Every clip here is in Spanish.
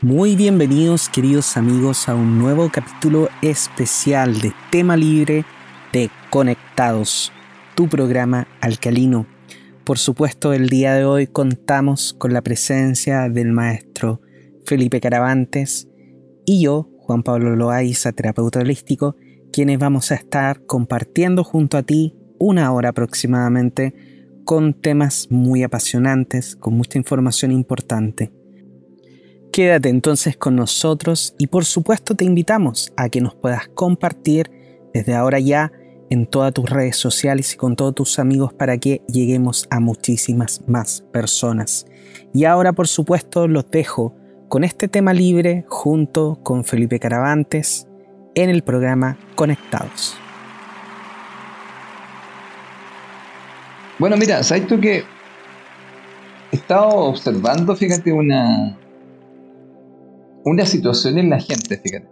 Muy bienvenidos queridos amigos a un nuevo capítulo especial de tema libre de Conectados, tu programa alcalino. Por supuesto, el día de hoy contamos con la presencia del maestro Felipe Caravantes y yo, Juan Pablo Loaiza, terapeuta holístico, quienes vamos a estar compartiendo junto a ti una hora aproximadamente con temas muy apasionantes, con mucha información importante. Quédate entonces con nosotros y por supuesto te invitamos a que nos puedas compartir desde ahora ya en todas tus redes sociales y con todos tus amigos para que lleguemos a muchísimas más personas. Y ahora por supuesto los dejo con este tema libre junto con Felipe Caravantes en el programa Conectados. Bueno, mira, ¿sabes tú que he estado observando, fíjate, una, una situación en la gente, fíjate.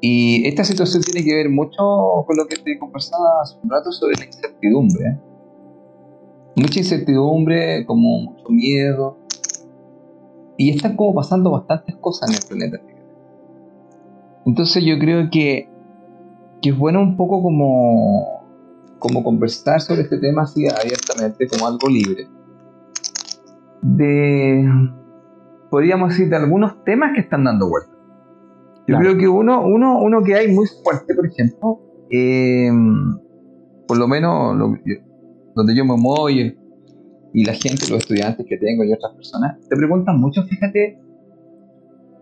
Y esta situación tiene que ver mucho con lo que te conversaba hace un rato sobre la incertidumbre. ¿eh? Mucha incertidumbre, como mucho miedo. Y están como pasando bastantes cosas en el planeta. Fíjate. Entonces yo creo que, que es bueno un poco como, como conversar sobre este tema así abiertamente, como algo libre. De podríamos decir, de algunos temas que están dando vuelta. Yo creo que uno, uno, uno que hay muy fuerte, por ejemplo, eh, por lo menos donde yo me muevo y, la gente, los estudiantes que tengo y otras personas, te preguntan mucho, fíjate,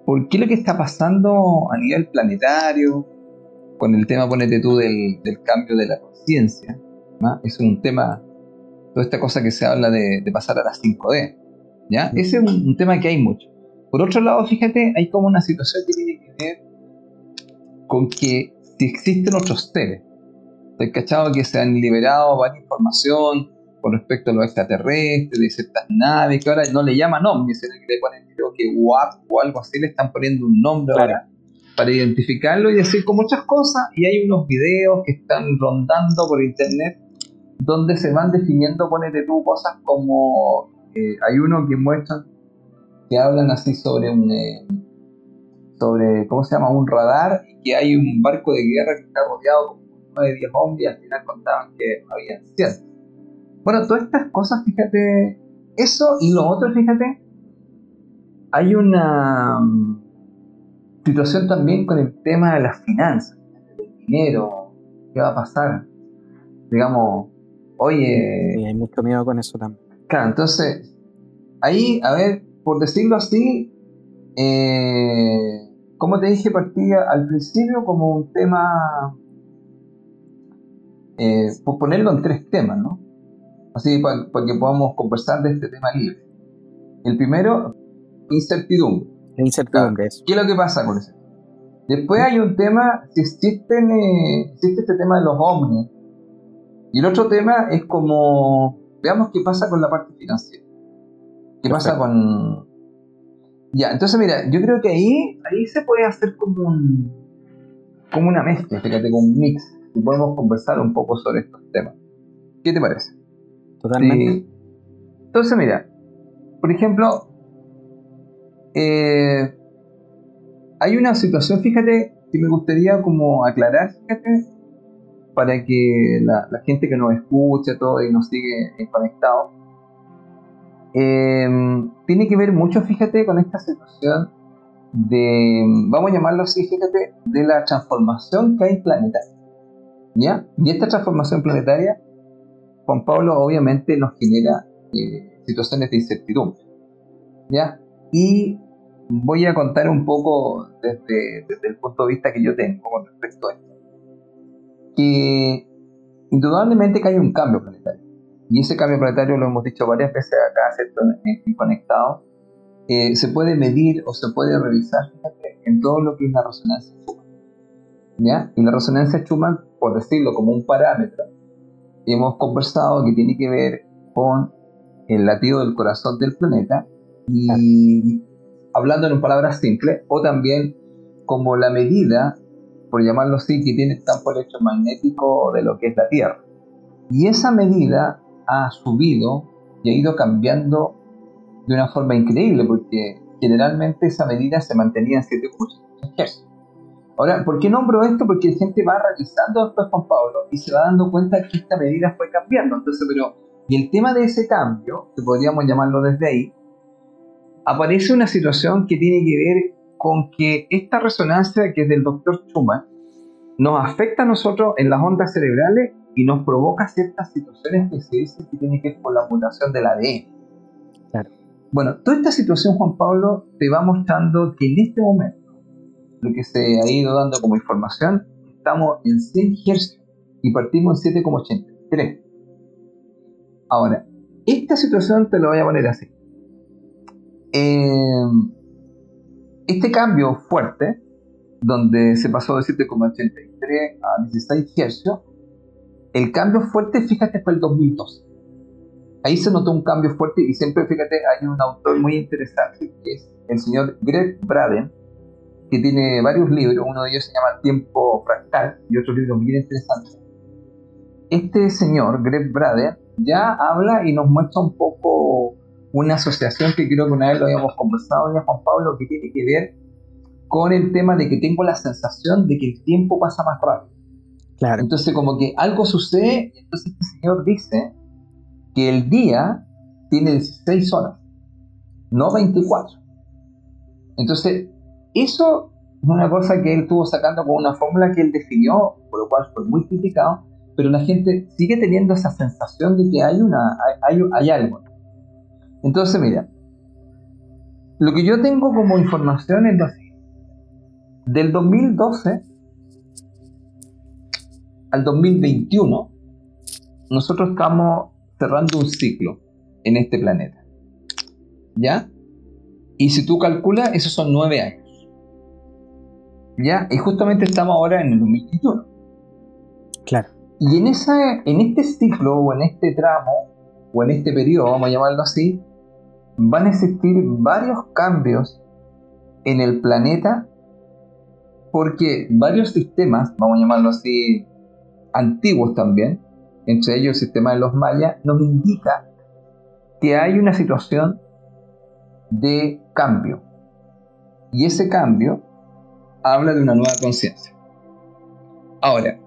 ¿por qué lo que está pasando a nivel planetario, con el tema, ponete tú, del, cambio de la conciencia? Es un tema, toda esta cosa que se habla de, de pasar a las 5D. ¿Ya? Ese es un, tema que hay mucho. Por otro lado, fíjate, hay como una situación que tiene que ver con que si existen otros seres, ¿te cachado que se han liberado varias información con respecto a los extraterrestres, de ciertas naves, que ahora no le llaman nombres, sino que le ponen, creo que WAP o algo así, le están poniendo un nombre ahora para identificarlo y decir con muchas cosas. Y hay unos videos que están rondando por internet donde se van definiendo, ponete tú, cosas como hay uno que muestran que hablan así sobre un eh, sobre cómo se llama un radar y que hay un barco de guerra que está rodeado con 9 10 hombres y al final contaban que había 100 bueno todas estas cosas fíjate eso y lo otro fíjate hay una mm, situación también con el tema de las finanzas del dinero qué va a pasar. Digamos oye hay mucho miedo con eso también Claro, entonces, ahí, a ver, por decirlo así, eh, como te dije, partía al principio como un tema, eh, por ponerlo en tres temas, ¿no? Así para, que podamos conversar de este tema libre. El primero, incertidumbre. Incertidumbre. ¿Qué es lo que pasa con eso? Después hay un tema, si existen, eh, existe este tema de los ovnis. Y el otro tema es como Veamos qué pasa con la parte financiera. ¿Qué pasa con...? Ya, entonces mira, yo creo que ahí, ahí se puede hacer como un... como una mezcla, fíjate, como un mix. Y podemos conversar un poco sobre estos temas. ¿Qué te parece? Totalmente. Entonces mira, por ejemplo, eh, hay una situación, fíjate, que me gustaría como aclarar, fíjate, para que la, gente que nos escucha todo y nos sigue conectados, eh, tiene que ver mucho, fíjate, con esta situación de, vamos a llamarlo así, fíjate, de la transformación que hay planetaria. ¿Ya? Y esta transformación planetaria, Juan Pablo, obviamente nos genera eh, situaciones de incertidumbre. ¿Ya? Y voy a contar un poco desde, desde el punto de vista que yo tengo con respecto a esto que indudablemente que hay un cambio planetario. Y ese cambio planetario lo hemos dicho varias veces acá, ¿cierto? En, Conectado. Eh, se puede medir o se puede revisar en todo lo que es la resonancia Schumann. ¿Ya? Y la resonancia Schumann, por decirlo como un parámetro, hemos conversado que tiene que ver con el latido del corazón del planeta y hablando en palabras simples, o también como la medida por llamarlo así, que tiene el campo electromagnético de lo que es la Tierra. Y esa medida ha subido y ha ido cambiando de una forma increíble, porque generalmente esa medida se mantenía en 7,8 Hz. Ahora, ¿por qué nombro esto? Porque la gente va realizando después con Pablo y se va dando cuenta que esta medida fue cambiando. Entonces, pero, y el tema de ese cambio, que podríamos llamarlo desde ahí, aparece una situación que tiene que ver con que esta resonancia que es del doctor Schumann nos afecta a nosotros en las ondas cerebrales y nos provoca ciertas situaciones que se dice que tienen que ver con la mutación del ADN. Claro. Bueno, toda esta situación, Juan Pablo, te va mostrando que en este momento, lo que se ha ido dando como información, estamos en 100 Hz y partimos en 7,83. Ahora, esta situación te lo voy a poner así. Eh, este cambio fuerte, donde se pasó de 7,83 a 16 Hz, el cambio fuerte, fíjate, fue el 2012. Ahí se notó un cambio fuerte y siempre, fíjate, hay un autor muy interesante, que es el señor Greg Braden, que tiene varios libros, uno de ellos se llama Tiempo Fractal y otros libros muy interesantes. Este señor, Greg Braden, ya habla y nos muestra un poco una asociación que creo que una vez lo habíamos conversado ya Juan Pablo, que tiene que ver con el tema de que tengo la sensación de que el tiempo pasa más rápido. Claro. Entonces como que algo sucede y entonces este señor dice que el día tiene 16 horas, no 24. Entonces, eso es una cosa que él estuvo sacando con una fórmula que él definió, por lo cual fue muy criticado, pero la gente sigue teniendo esa sensación de que hay, una, hay, hay algo. Entonces, mira, lo que yo tengo como información es lo Del 2012 al 2021, nosotros estamos cerrando un ciclo en este planeta. ¿Ya? Y si tú calculas, esos son nueve años. ¿Ya? Y justamente estamos ahora en el 2021. Claro. Y en, esa, en este ciclo, o en este tramo, o en este periodo, vamos a llamarlo así, van a existir varios cambios en el planeta porque varios sistemas, vamos a llamarlo así, antiguos también, entre ellos el sistema de los mayas, nos indica que hay una situación de cambio. Y ese cambio habla de una nueva conciencia. Ahora,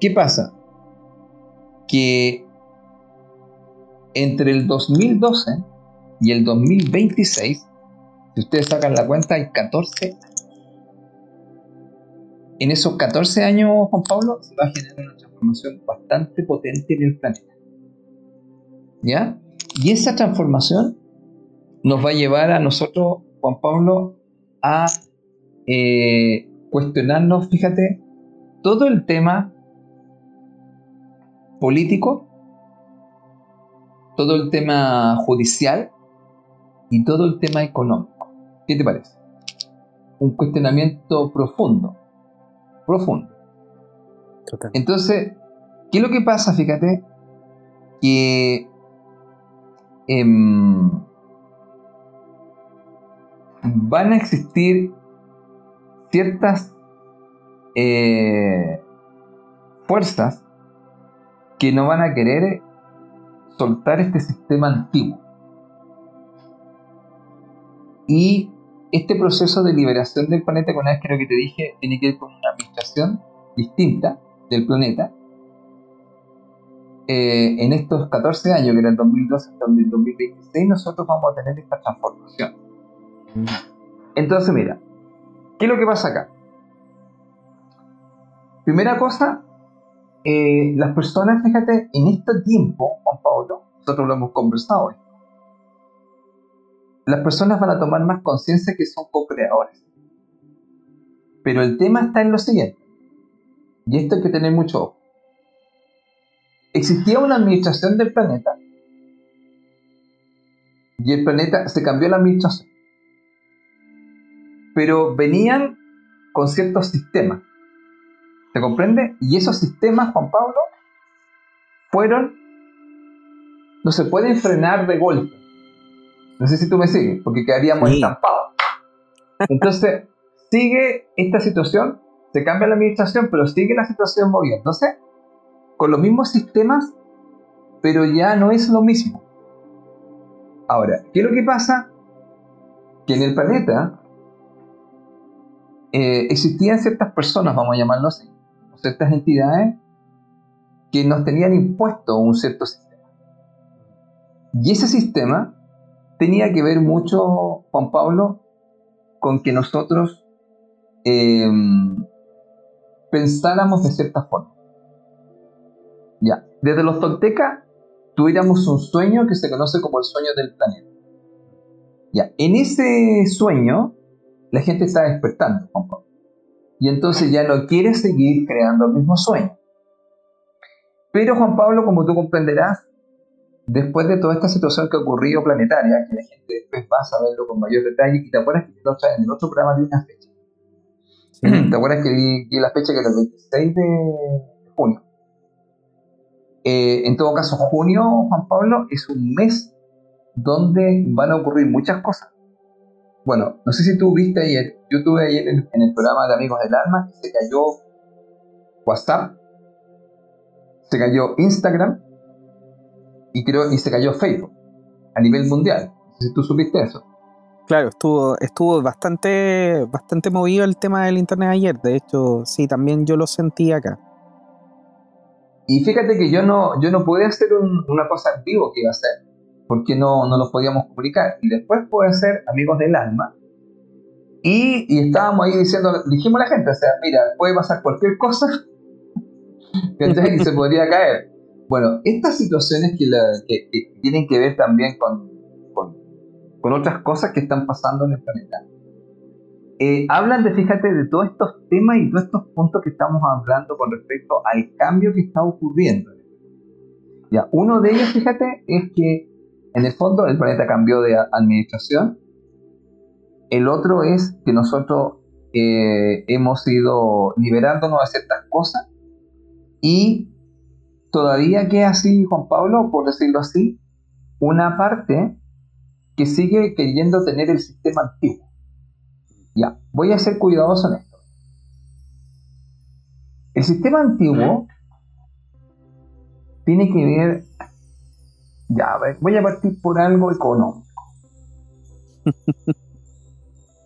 ¿qué pasa? Que entre el 2012 y el 2026, si ustedes sacan la cuenta, hay 14 años. En esos 14 años, Juan Pablo, se va a generar una transformación bastante potente en el planeta. ¿Ya? Y esa transformación nos va a llevar a nosotros, Juan Pablo, a eh, cuestionarnos, fíjate, todo el tema político, todo el tema judicial y todo el tema económico. ¿Qué te parece? Un cuestionamiento profundo. Profundo. Entonces, ¿qué es lo que pasa? Fíjate que em, van a existir ciertas eh, fuerzas que no van a querer soltar este sistema antiguo. Y este proceso de liberación del planeta, con vez creo que te dije, tiene que ver con una administración distinta del planeta. Eh, en estos 14 años, que era el 2012 hasta el 2026, nosotros vamos a tener esta transformación. Entonces, mira, ¿qué es lo que pasa acá? Primera cosa, eh, las personas, fíjate, en este tiempo, Juan Pablo, nosotros lo hemos conversado, las personas van a tomar más conciencia que son co-creadores. Pero el tema está en lo siguiente, y esto hay que tener mucho ojo. Existía una administración del planeta, y el planeta se cambió la administración. Pero venían con ciertos sistemas. ¿Se comprende? Y esos sistemas, Juan Pablo, fueron, no se pueden frenar de golpe no sé si tú me sigues, porque quedaríamos estampados. Entonces, sigue esta situación, se cambia la administración, pero sigue la situación moviéndose con los mismos sistemas, pero ya no es lo mismo. Ahora, ¿qué es lo que pasa? que en el planeta eh, existían ciertas personas, vamos a llamarlo así, ciertas entidades que nos tenían impuesto un cierto sistema. Y ese sistema tenía que ver mucho, Juan Pablo, con que nosotros em, pensáramos de cierta forma. Ya, desde los toltecas tuviéramos un sueño que se conoce como el sueño del planeta. Ya, en ese sueño la gente está despertando, Juan Pablo. Y entonces ya no quiere seguir creando el mismo sueño. Pero Juan Pablo, como tú comprenderás, después de toda esta situación que ha ocurrido planetaria, que la gente después va a saberlo con mayor detalle, y te acuerdas que en el otro programa de una fecha. ¿Te acuerdas que di, la fecha que era el 26 de junio? Eh, en todo caso, junio, Juan Pablo, es un mes donde van a ocurrir muchas cosas. Bueno, no sé si tú viste ayer, yo tuve ayer en, el programa de Amigos del Alma, se cayó WhatsApp, se cayó Instagram y creo y se cayó Facebook a nivel mundial. Si tú supiste eso. Claro, estuvo, estuvo bastante, bastante movido el tema del internet ayer. De hecho, sí, también yo lo sentí acá. Y fíjate que yo no, yo no pude hacer una cosa en vivo que iba a hacer porque no, no los podíamos comunicar. Y después puede ser amigos del alma. Y, y estábamos ahí diciendo, dijimos a la gente, o sea, mira, puede pasar cualquier cosa y se podría caer. Bueno, estas situaciones que, que, tienen que ver también con, con, con, otras cosas que están pasando en el planeta, eh, hablan de, fíjate, de todos estos temas y todos estos puntos que estamos hablando con respecto al cambio que está ocurriendo. Ya, uno de ellos, fíjate, es que en el fondo, el planeta cambió de administración. El otro es que nosotros eh, hemos ido liberándonos de ciertas cosas y todavía queda así, Juan Pablo, por decirlo así, una parte que sigue queriendo tener el sistema antiguo. Ya, voy a ser cuidadoso en esto. El sistema antiguo tiene que ver ya, a ver, voy a partir por algo económico.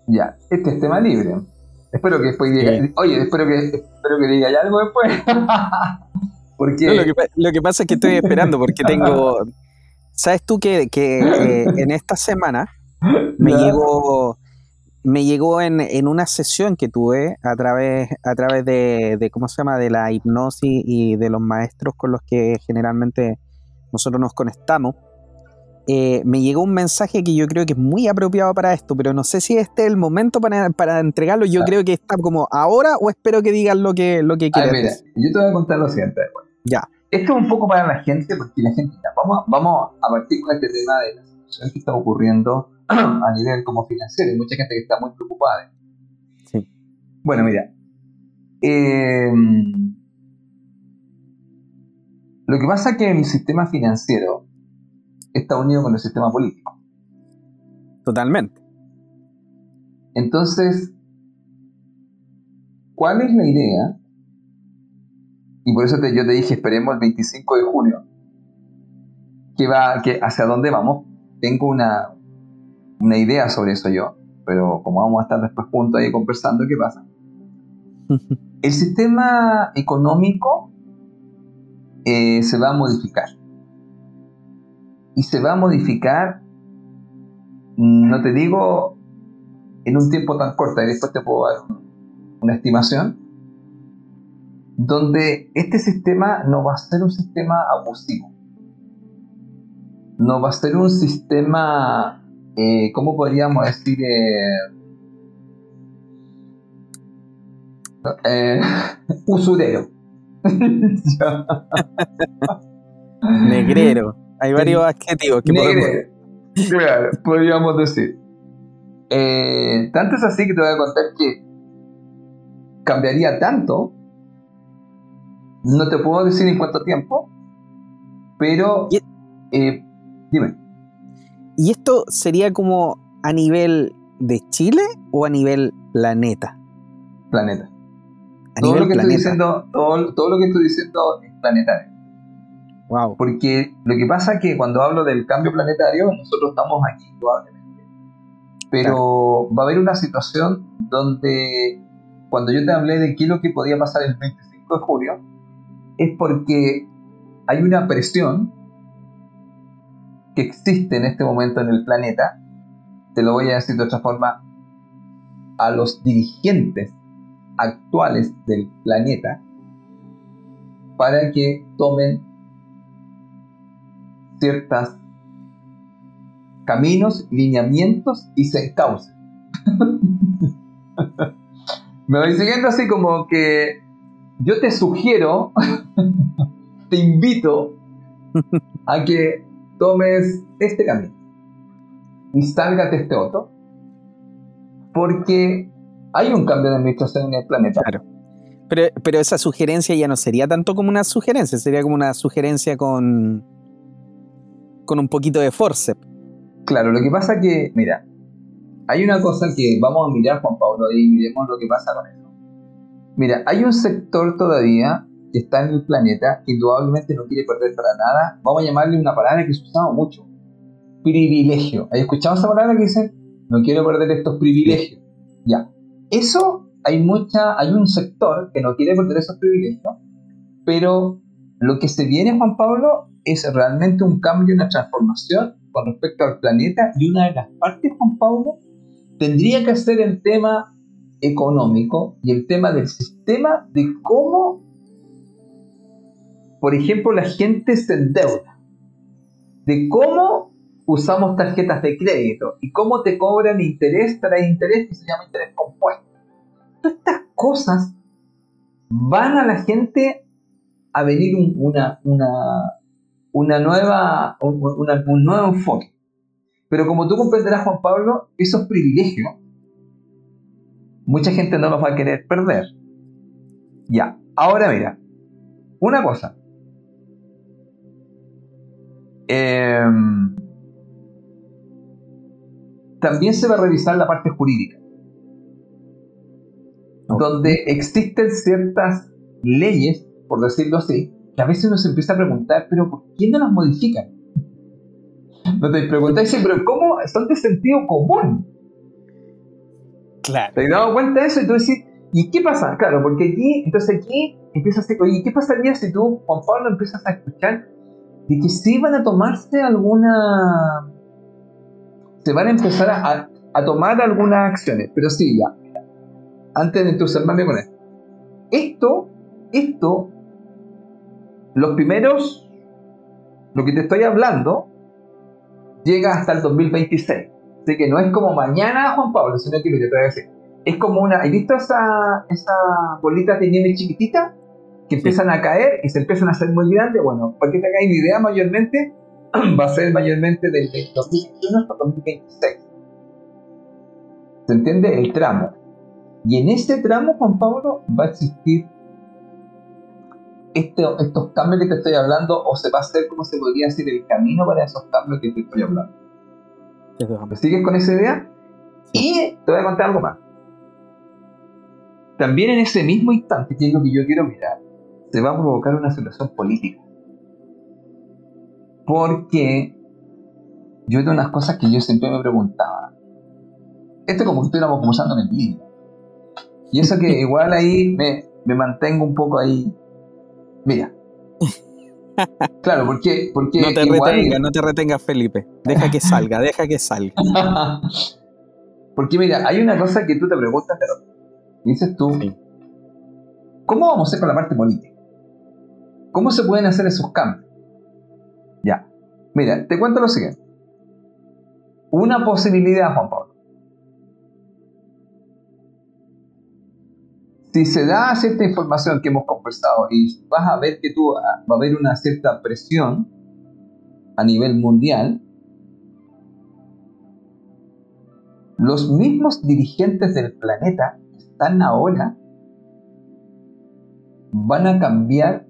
ya, este es tema libre. Espero que después diga, oye, espero que, espero que diga algo después. porque... lo, que, pasa es que estoy esperando porque tengo... ¿Sabes tú que, que en esta semana me llegó me llegó en, en, una sesión que tuve a través, a través de, de, ¿cómo se llama?, de la hipnosis y de los maestros con los que generalmente nosotros nos conectamos, eh, me llegó un mensaje que yo creo que es muy apropiado para esto, pero no sé si este es el momento para, entregarlo. Yo creo que está como ahora o espero que digan lo que, lo que quieran. mira, yo te voy a contar lo siguiente. Ya. Esto es un poco para la gente, porque la gente, vamos, vamos a partir con este tema de la situación que está ocurriendo a nivel como financiero. Hay mucha gente que está muy preocupada. Sí. Bueno, mira. Eh, lo que pasa es que el sistema financiero está unido con el sistema político. Totalmente. Entonces, ¿cuál es la idea? Y por eso yo te dije, esperemos el 25 de junio. Que va, que hacia dónde vamos. Tengo una, una idea sobre eso yo, pero como vamos a estar después juntos ahí conversando, ¿qué pasa? el sistema económico eh, se va a modificar. Y se va a modificar, no te digo en un tiempo tan corto, y después te puedo dar una estimación, donde este sistema no va a ser un sistema abusivo. No va a ser un sistema, eh, ¿cómo podríamos decir? Eh, usurero Negrero. Hay varios adjetivos que podemos... podríamos decir. Eh, tanto es así que te voy a contar que cambiaría tanto. No te puedo decir en cuánto tiempo, pero eh, dime. ¿Y esto sería como a nivel de Chile o a nivel planeta? Planeta todo lo que estoy diciendo, todo, todo, lo que estoy diciendo es planetario. Wow. Porque lo que pasa es que cuando hablo del cambio planetario, nosotros estamos aquí probablemente Pero va a haber una situación donde cuando yo te hablé de qué es lo que podía pasar el 25 de julio, es porque hay una presión que existe en este momento en el planeta, te lo voy a decir de otra forma, a los dirigentes actuales del planeta para que tomen ciertos caminos, lineamientos y se encaucen. Me voy siguiendo así como que yo te sugiero, te invito a que tomes este camino y salgas de este otro, porque hay un cambio de administración en el planeta. Claro. Pero, pero esa sugerencia ya no sería tanto como una sugerencia, sería como una sugerencia con, con un poquito de force. Claro, lo que pasa que, mira, hay una cosa que vamos a mirar, Juan Pablo, y miremos lo que pasa con eso. Mira, hay un sector todavía que está en el planeta que indudablemente no quiere perder para nada. Vamos a llamarle una palabra que se usaba mucho. Privilegio. ¿Hay escuchado esa palabra que dicen? No quiero perder estos privilegios. Ya. Eso hay mucha, hay un sector que no quiere perder esos privilegios, pero lo que se viene, Juan Pablo, es realmente un cambio, una transformación con respecto al planeta y una de las partes, Juan Pablo, tendría que ser el tema económico y el tema del sistema de cómo, por ejemplo, la gente se endeuda, de cómo usamos tarjetas de crédito y cómo te cobran interés tras interés que se llama interés compuesto. Todas estas cosas van a la gente a venir una, una, una nueva, un nuevo enfoque. Pero como tú comprenderás, Juan Pablo, esos privilegios, mucha gente no los va a querer perder. Ya, ahora mira, una cosa. Em, también se va a revisar la parte jurídica, donde existen ciertas leyes, por decirlo así, que a veces uno se empieza a preguntar, pero ¿por qué no las modifican? No te preguntáis, pero ¿cómo son de sentido común? Claro. ¿Te has dado cuenta de eso? Y tú decís, ¿y qué pasa? Claro, porque aquí, entonces aquí empieza a oye, ¿qué pasaría si tú, Juan Pablo, empiezas a escuchar de que sí van a tomarse alguna. se van a empezar a, a tomar algunas acciones? Pero sí, ya. Antes de entusiasmarme con esto. Esto, esto, los primeros, lo que te estoy hablando, llega hasta el 2026. Así que no es como mañana, Juan Pablo, sino que te voy a decir. Es como una. ¿Has visto esas esa bolitas de nieve chiquititas? Que empiezan a caer y se empiezan a hacer muy grandes. Bueno, para que te hagáis una idea, mayormente va a ser mayormente del 2021 hasta 2026. ¿Se entiende? El tramo. Y en ese tramo, Juan Pablo, va a existir este, estos cambios que te estoy hablando, o se va a hacer, como se podría decir, el camino para esos cambios que te estoy hablando. ¿Me sigues con esa idea? Y te voy a contar algo más. También en ese mismo instante, que es lo que yo quiero mirar, se va a provocar una situación política. Porque yo tengo unas cosas que yo siempre me preguntaba. Esto como que estuviéramos conversando en el vídeo. Y eso que igual ahí me, me mantengo un poco ahí. Mira. Claro, porque, porque no te retengas, no te retengas, Felipe. Deja que salga, deja que salga. porque mira, hay una cosa que tú te preguntas, pero dices tú, ¿cómo vamos a hacer con la parte política? ¿Cómo se pueden hacer esos cambios? Ya, mira, te cuento lo siguiente. Una posibilidad, Juan Pablo. Si se da cierta información que hemos conversado y vas a ver que tú ah, va a haber una cierta presión a nivel mundial, los mismos dirigentes del planeta que están ahora van a cambiar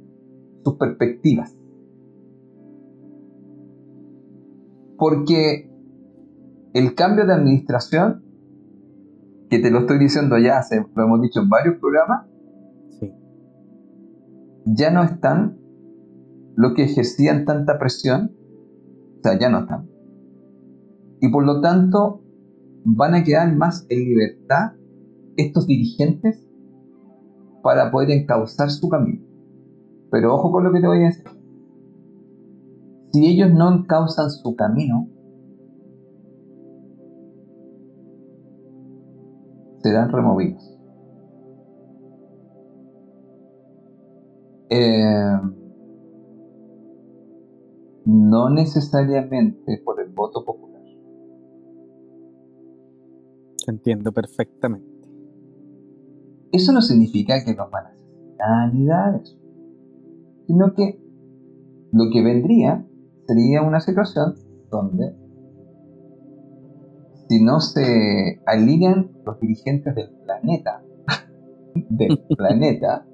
sus perspectivas. Porque el cambio de administración que te lo estoy diciendo ya, hace, lo hemos dicho en varios programas, ya no están los que ejercían tanta presión, o sea, ya no están. Y por lo tanto, van a quedar más en libertad estos dirigentes para poder encauzar su camino. Pero ojo con lo que te voy a decir. Si ellos no encauzan su camino, serán removidos. Eh, no necesariamente por el voto popular. Entiendo perfectamente. Eso no significa que nos van a asesinar ni nada de eso, sino que lo que vendría sería una situación donde si no se alinean los dirigentes del planeta, del planeta,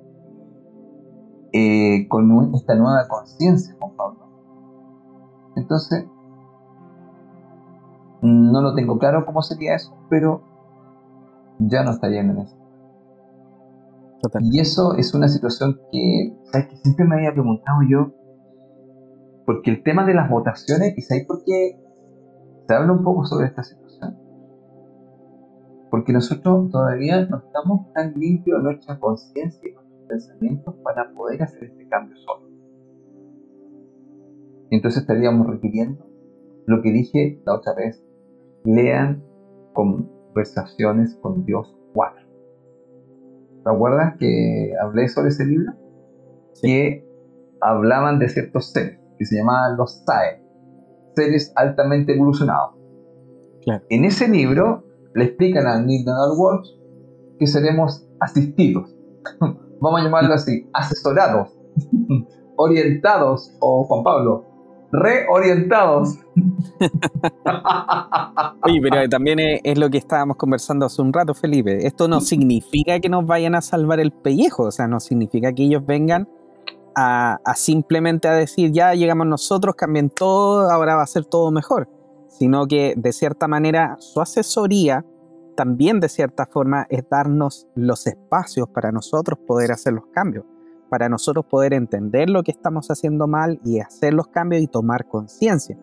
eh, con esta nueva conciencia, Juan Pablo. Entonces, no lo tengo claro cómo sería eso, pero ya no estarían en eso. Y eso es una situación que, ¿sabes? que siempre me había preguntado yo, porque el tema de las votaciones, ¿y sabes por qué se habla un poco sobre esta situación? Porque nosotros todavía no estamos tan limpios de nuestra conciencia pensamientos para poder hacer este cambio solo. Entonces estaríamos requiriendo lo que dije la otra vez, lean conversaciones con Dios 4. ¿Te acuerdas que hablé sobre ese libro? Que hablaban de ciertos seres, que se llamaban los SAE, seres altamente evolucionados. En ese libro le explican a Neil Donald que seremos asistidos vamos a llamarlo así, asesorados, orientados, o Juan Pablo, reorientados. Oye, pero también es, lo que estábamos conversando hace un rato, Felipe. Esto no significa que nos vayan a salvar el pellejo, o sea, no significa que ellos vengan a, a simplemente a decir, ya llegamos nosotros, cambien todo, ahora va a ser todo mejor, sino que de cierta manera su asesoría también de cierta forma es darnos los espacios para nosotros poder hacer los cambios, para nosotros poder entender lo que estamos haciendo mal y hacer los cambios y tomar conciencia.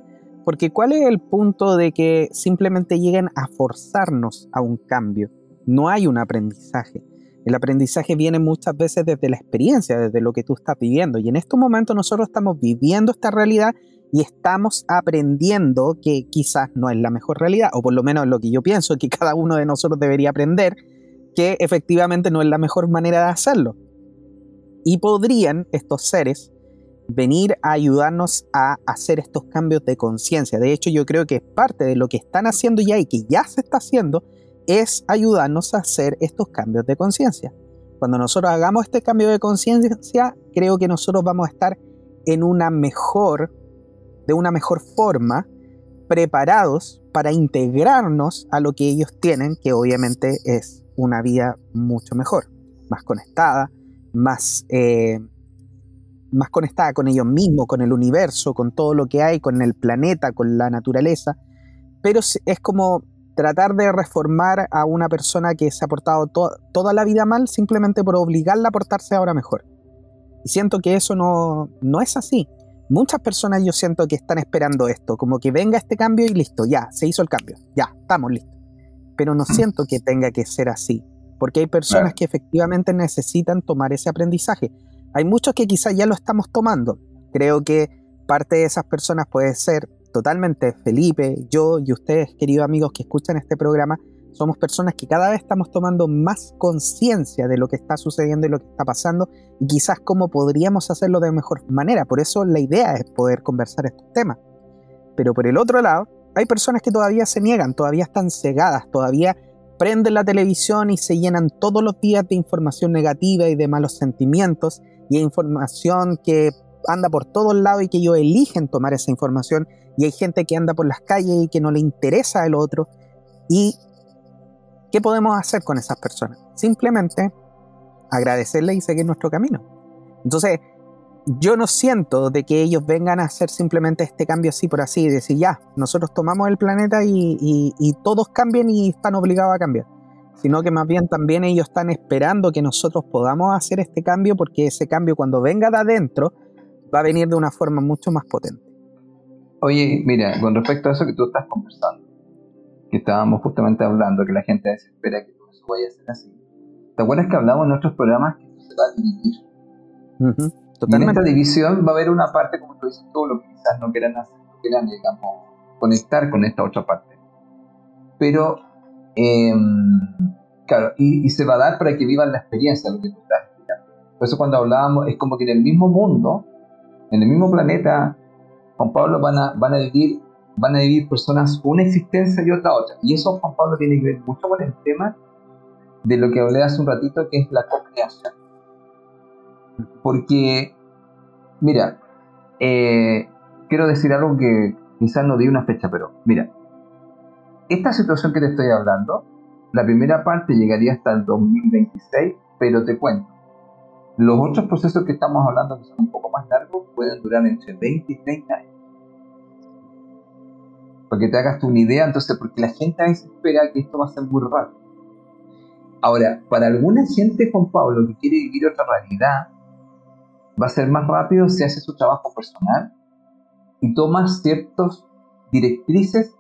Porque ¿cuál es el punto de que simplemente lleguen a forzarnos a un cambio? No hay un aprendizaje. El aprendizaje viene muchas veces desde la experiencia, desde lo que tú estás viviendo. Y en estos momentos nosotros estamos viviendo esta realidad y estamos aprendiendo que quizás no es la mejor realidad, o por lo menos lo que yo pienso que cada uno de nosotros debería aprender, que efectivamente no es la mejor manera de hacerlo. Y podrían estos seres venir a ayudarnos a hacer estos cambios de conciencia. De hecho, yo creo que parte de lo que están haciendo ya y que ya se está haciendo es ayudarnos a hacer estos cambios de conciencia. Cuando nosotros hagamos este cambio de conciencia, creo que nosotros vamos a estar en una mejor de una mejor forma, preparados para integrarnos a lo que ellos tienen, que obviamente es una vida mucho mejor, más conectada, más, eh, más conectada con ellos mismos, con el universo, con todo lo que hay, con el planeta, con la naturaleza. Pero es como tratar de reformar a una persona que se ha portado toda la vida mal simplemente por obligarla a portarse ahora mejor. Y siento que eso no, no es así muchas personas yo siento que están esperando esto, como que venga este cambio y listo, ya, se hizo el cambio, ya, estamos listos. Pero no mm. siento que tenga que ser así, porque hay personas que efectivamente necesitan tomar ese aprendizaje. Hay muchos que quizás ya lo estamos tomando. Creo que parte de esas personas puede ser totalmente Felipe, yo y ustedes, queridos amigos que escuchan este programa, somos personas que cada vez estamos tomando más conciencia de lo que está sucediendo y lo que está pasando y quizás cómo podríamos hacerlo de mejor manera. Por eso la idea es poder conversar estos temas. Pero por el otro lado, hay personas que todavía se niegan, todavía están cegadas, todavía prenden la televisión y se llenan todos los días de información negativa y de malos sentimientos y hay información que anda por todos lados y que ellos eligen tomar esa información y hay gente que anda por las calles y que no le interesa el otro y ¿Qué podemos hacer con esas personas? Simplemente agradecerle y seguir nuestro camino. Entonces, yo no siento de que ellos vengan a hacer simplemente este cambio así por así y decir, ya, nosotros tomamos el planeta y, todos cambien y están obligados a cambiar. Sino que más bien también ellos están esperando que nosotros podamos hacer este cambio porque ese cambio cuando venga de adentro va a venir de una forma mucho más potente. Oye, mira, con respecto a eso que tú estás conversando, que estábamos justamente hablando, que la gente espera que todo eso vaya a ser así. ¿Te acuerdas que hablamos en nuestros programas que se va a dividir? Y en esta división va a haber una parte, como tú dices tú, lo que quizás no quieran hacer, no quieran, digamos, conectar con esta otra parte. Pero, em, claro, y, se va a dar para que vivan la experiencia, lo que tú estás explicando. Por eso cuando hablábamos, es como que en el mismo mundo, en el mismo planeta, Juan Pablo van a, van a vivir van a vivir personas una existencia y otra otra. Y eso Juan Pablo tiene que ver mucho con el tema de lo que hablé hace un ratito, que es la co-creación. Porque, mira, eh, quiero decir algo que quizás no di una fecha, pero mira, esta situación que te estoy hablando, la primera parte llegaría hasta el 2026, pero te cuento, los otros procesos que estamos hablando, que son un poco más largos, pueden durar entre 20 y 30 años para que te hagas tú una idea, entonces, porque la gente a veces espera que esto va a ser muy rápido. Ahora, para alguna gente, Juan Pablo, que quiere vivir otra realidad, va a ser más rápido si hace su trabajo personal y toma ciertas directrices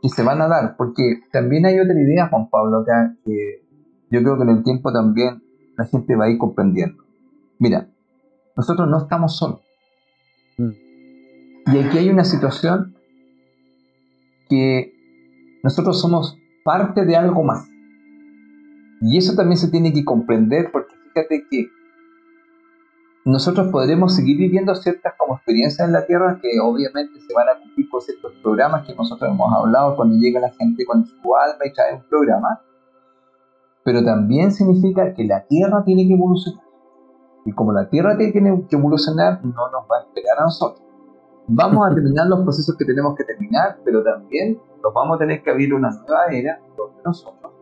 que se van a dar, porque también hay otra idea, Juan Pablo, acá, que yo creo que en el tiempo también la gente va a ir comprendiendo. Mira, nosotros no estamos solos. Mm. Y aquí hay una situación que nosotros somos parte de algo más. Y eso también se tiene que comprender porque fíjate que nosotros podremos seguir viviendo ciertas como experiencias en la Tierra que obviamente se van a cumplir con ciertos programas que nosotros hemos hablado cuando llega la gente con su alma y trae un programa, pero también significa que la Tierra tiene que evolucionar. Y como la Tierra tiene que evolucionar, no nos va a esperar a nosotros vamos a terminar los procesos que tenemos que terminar, pero también nos vamos a tener que abrir una nueva era donde nosotros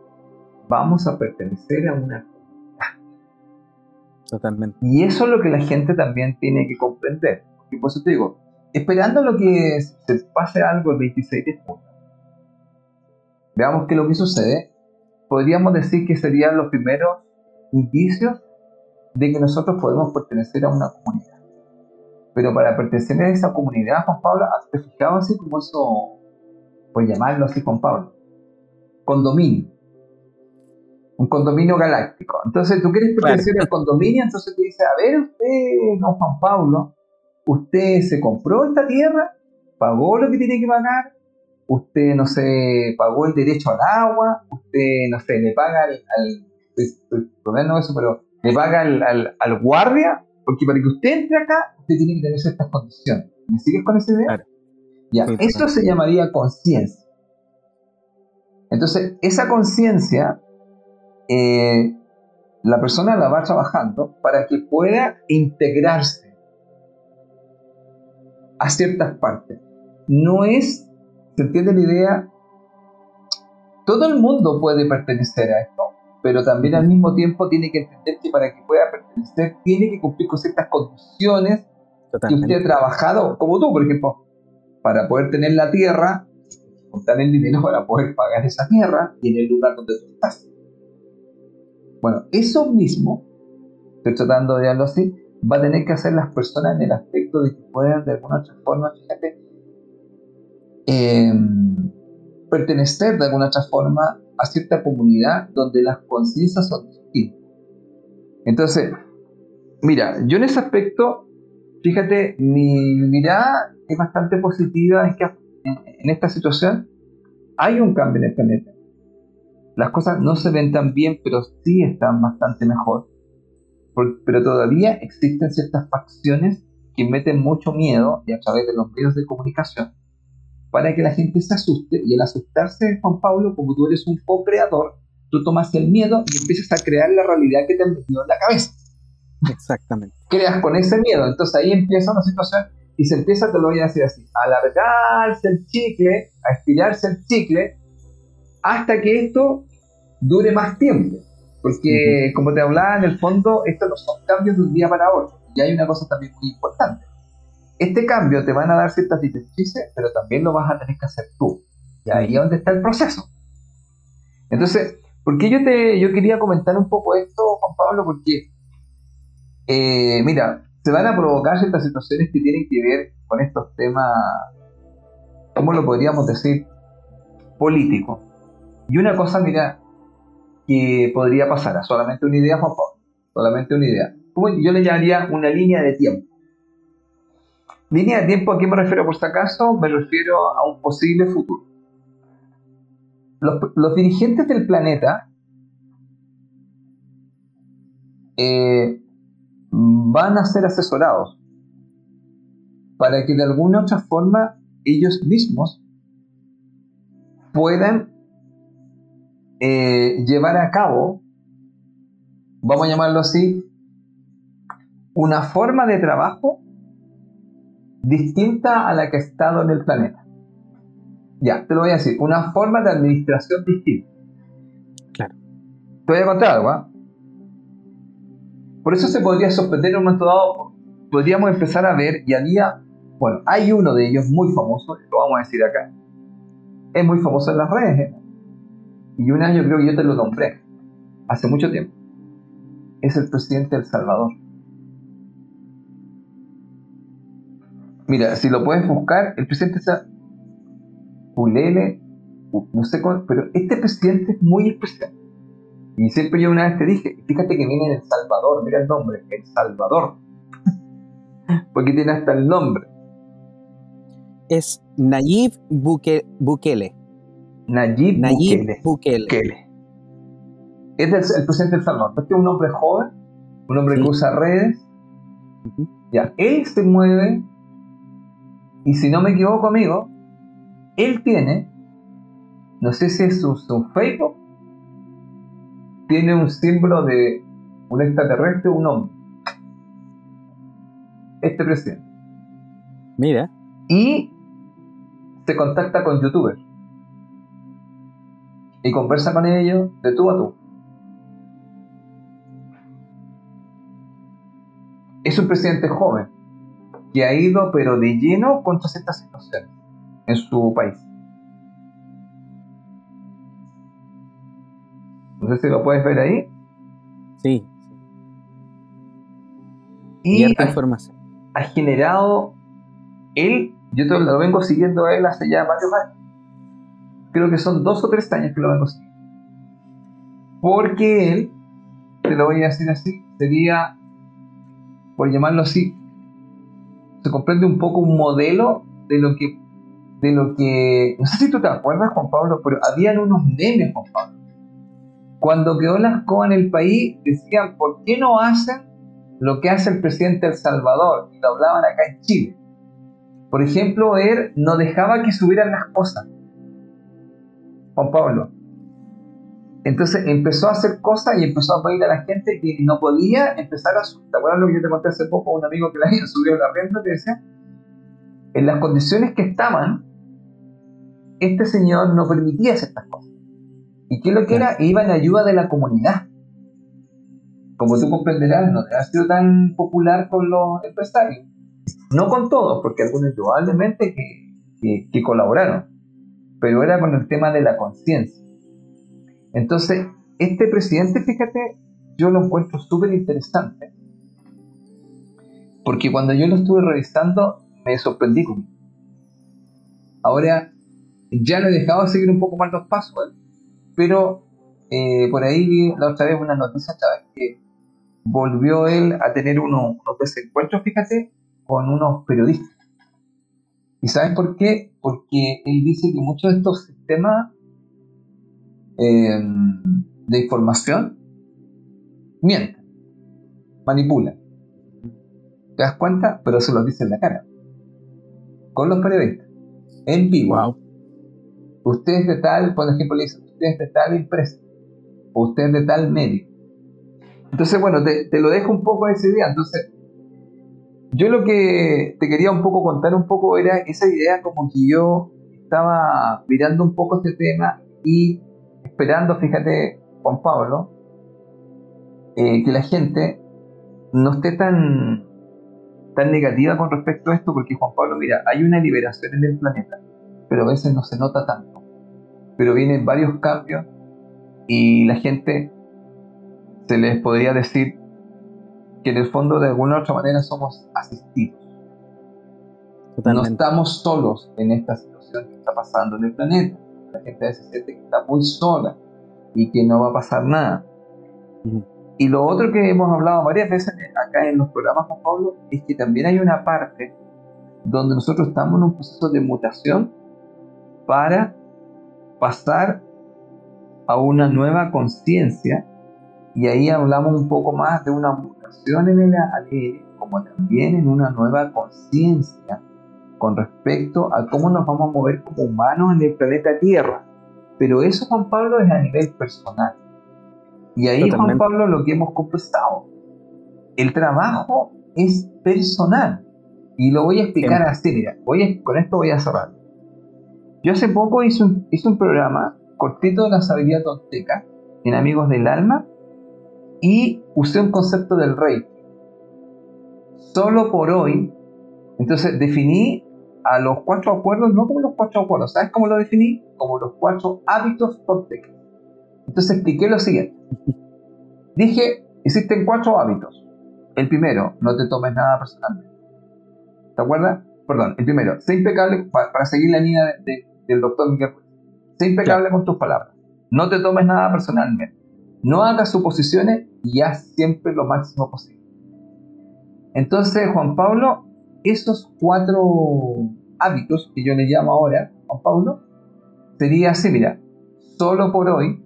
vamos a pertenecer a una comunidad. Totalmente. Y eso es lo que la gente también tiene que comprender. Y por eso te digo, esperando lo que se pase algo el 26 de junio, veamos qué es lo que sucede, podríamos decir que serían los primeros indicios de que nosotros podemos pertenecer a una comunidad. Pero para pertenecer a esa comunidad, Juan Pablo, ¿te fijado así como eso, por llamarlo así, Juan Pablo? Condominio. Un condominio galáctico. Entonces tú quieres pertenecer al condominio, entonces te dice, a ver usted, don Juan Pablo, usted se compró esta tierra, pagó lo que tiene que pagar, usted, no sé, pagó el derecho al agua, usted, no sé, le paga al, al no eso, pero le paga al, al, al guardia porque para que usted entre acá, usted tiene que tener ciertas condiciones. ¿Me sigues con esa idea? Claro. Ya, esto se llamaría conciencia. Entonces, esa conciencia, eh, la persona la va trabajando para que pueda integrarse a ciertas partes. No es, ¿se entiende la idea? Todo el mundo puede pertenecer a esto pero también al mismo tiempo tiene que entender que para que pueda pertenecer tiene que cumplir con ciertas condiciones que usted ha trabajado, como tú, por ejemplo, para poder tener la tierra, contar el dinero para poder pagar esa tierra y en el lugar donde tú estás. Bueno, eso mismo, estoy tratando de darlo así, va a tener que hacer las personas en el aspecto de que puedan de alguna otra forma, fíjate, em, pertenecer de alguna otra forma a cierta comunidad donde las conciencias son distintas. Entonces, mira, yo en ese aspecto, fíjate, mi mirada es bastante positiva en que en esta situación hay un cambio en el planeta. Las cosas no se ven tan bien, pero sí están bastante mejor. pero todavía existen ciertas facciones que meten mucho miedo y a través de los medios de comunicación para que la gente se asuste y al asustarse, Juan Pablo, como tú eres un co-creador, tú tomas el miedo y empiezas a crear la realidad que te han metido en la cabeza. Exactamente. Creas con ese miedo, entonces ahí empieza una situación y se empieza, te lo voy a decir así, a alargarse el chicle, a estirarse el chicle, hasta que esto dure más tiempo. Porque, como te hablaba, en el fondo, esto no son cambios de un día para otro. Y hay una cosa también muy importante este cambio te van a dar ciertas directrices, pero también lo vas a tener que hacer tú. Y ahí es donde está el proceso. Entonces, ¿por qué yo, te, yo quería comentar un poco esto, Juan Pablo? Porque, eh, mira, se van a provocar ciertas situaciones que tienen que ver con estos temas, ¿cómo lo podríamos decir? Políticos. Y una cosa, mira, que podría pasar, solamente una idea, Juan Pablo, solamente una idea. Yo le llamaría una línea de tiempo. Línea de tiempo, ¿a qué me refiero por si acaso? Me refiero a un posible futuro. Los, dirigentes del planeta eh, van a ser asesorados para que de alguna otra forma ellos mismos puedan eh, llevar a cabo, vamos a llamarlo así, una forma de trabajo distinta a la que ha estado en el planeta. Ya, te lo voy a decir, una forma de administración distinta. Claro. Te voy a contar algo, ¿ah? Por eso se podría sorprender en un momento dado, podríamos empezar a ver, y había, bueno, hay uno de ellos muy famoso, lo vamos a decir acá. Es muy famoso en las redes, ¿eh? Y un año creo que yo te lo nombré, hace mucho tiempo. Es el presidente de El Salvador. Mira, si lo puedes buscar, el presidente está Ulele, no sé cómo, pero este presidente es muy especial. Y siempre yo una vez te dije, fíjate que viene de El Salvador, mira el nombre, El Salvador. Porque tiene hasta el nombre. Es Nayib Bukele. Nayib, Bukele. Es el, presidente del Salvador. Este es un hombre joven, un hombre que usa redes. Ya, él se mueve, y si no me equivoco, amigo, él tiene, no sé si es su, Facebook, tiene un símbolo de un extraterrestre, un hombre. Este presidente. Mira. Y se contacta con youtubers. Y conversa con ellos de tú a tú. Es un presidente joven que ha ido pero de lleno contra estas situaciones en su país. No sé si lo puedes ver ahí. Sí. Y ha, información. ha generado, él, yo lo vengo siguiendo a él hace ya varios años. Creo que son dos o tres años que lo vengo siguiendo. Porque él, te lo voy a decir así, sería, por llamarlo así, se comprende un poco un modelo de lo que de lo que, no sé si tú te acuerdas, Juan Pablo, pero habían unos memes, Juan Pablo. Cuando quedó la escoba en el país, decían, ¿por qué no hacen lo que hace el presidente de El Salvador? Y lo hablaban acá en Chile. Por ejemplo, él no dejaba que subieran las cosas. Juan Pablo. Entonces empezó a hacer cosas y empezó a pedir a la gente que no podía empezar a subir. ¿Te acuerdas lo que yo te conté hace poco? Un amigo que la había subido la renta te decía, en las condiciones que estaban, este señor no permitía hacer estas cosas. ¿Y qué es lo que era? Iba en ayuda de la comunidad. Como tú comprenderás, no ha sido tan popular con los empresarios. No con todos, porque algunos probablemente que, que, colaboraron. Pero era con el tema de la conciencia. Entonces, este presidente, fíjate, yo lo encuentro súper interesante. Porque cuando yo lo estuve revisando, me sorprendí con Ahora, ya lo he dejado seguir un poco más los pasos, pero eh, por ahí vi la otra vez una noticia, que volvió él a tener unos, unos desencuentros, fíjate, con unos periodistas. ¿Y sabes por qué? Porque él dice que muchos de estos sistemas em, de información mienten, manipulan. ¿Te das cuenta? Pero se lo dice en la cara. Con los periodistas. En vivo. Wow usted es de tal, por ejemplo, le dicen, usted es de tal empresa, o usted es de tal medio. Entonces, bueno, te, lo dejo un poco ese día. Entonces, yo lo que te quería un poco contar un poco era esa idea como que yo estaba mirando un poco este tema y esperando, fíjate, Juan Pablo, eh, que la gente no esté tan, tan negativa con respecto a esto, porque Juan Pablo, mira, hay una liberación en el planeta pero a veces no se nota tanto. Pero vienen varios cambios y la gente se les podría decir que en el fondo de alguna u otra manera somos asistidos. No estamos solos en esta situación que está pasando en el planeta. La gente a veces siente que está muy sola y que no va a pasar nada. Y lo otro que hemos hablado varias veces acá en los programas con Pablo es que también hay una parte donde nosotros estamos en un proceso de mutación para pasar a una nueva conciencia y ahí hablamos un poco más de una mutación en el ADN como también en una nueva conciencia con respecto a cómo nos vamos a mover como humanos en el planeta Tierra. Pero eso, Juan Pablo, es a nivel personal. Y ahí, Juan Pablo, lo que hemos conversado, el trabajo es personal. Y lo voy a explicar así, mira, voy con esto voy a cerrar. Yo hace poco hice un, hice un programa cortito de la sabiduría tonteca en Amigos del Alma y usé un concepto del rey. Solo por hoy, entonces definí a los cuatro acuerdos, no como los cuatro acuerdos, ¿sabes cómo lo definí? Como los cuatro hábitos tonteca. Entonces expliqué lo siguiente. Dije, existen cuatro hábitos. El primero, no te tomes nada personalmente. ¿Te acuerdas? Perdón, el primero, sé impecable, para, seguir la línea del doctor Miguel Sé impecable con tus palabras. No te tomes nada personalmente. No hagas suposiciones y haz siempre lo máximo posible. Entonces, Juan Pablo, esos cuatro hábitos que yo le llamo ahora, Juan Pablo, sería así, mira, solo por hoy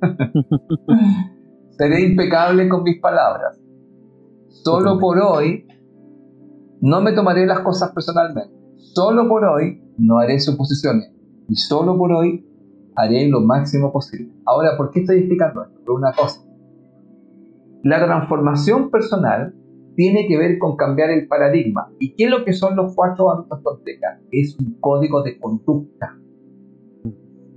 seré impecable con mis palabras. Solo por hoy no me tomaré las cosas personalmente. Solo por hoy no haré suposiciones. Y solo por hoy haré lo máximo posible. Ahora, ¿por qué estoy explicando esto? Por una cosa. La transformación personal tiene que ver con cambiar el paradigma. ¿Y qué es lo que son los cuatro hábitos toltecas? Es un código de conducta.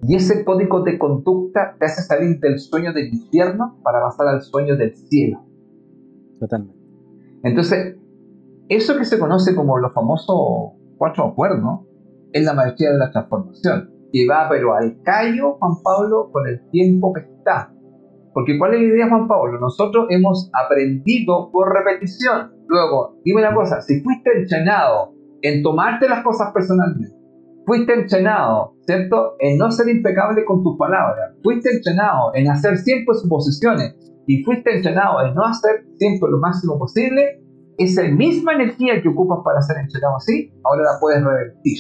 Y ese código de conducta te hace salir del sueño del infierno para pasar al sueño del cielo. Totalmente. Entonces, eso que se conoce como los famosos cuatro acuerdos es la maestría de la transformación, que va pero al callo, Juan Pablo, con el tiempo que está. Porque ¿cuál es la idea, Juan Pablo? Nosotros hemos aprendido por repetición. Luego, dime una cosa, si fuiste entrenado en tomarte las cosas personalmente, fuiste entrenado, ¿cierto?, en no ser impecable con tus palabras, fuiste entrenado en hacer siempre suposiciones y fuiste entrenado en no hacer siempre lo máximo posible, esa misma energía que ocupas para ser entrenado así, ahora la puedes revertir.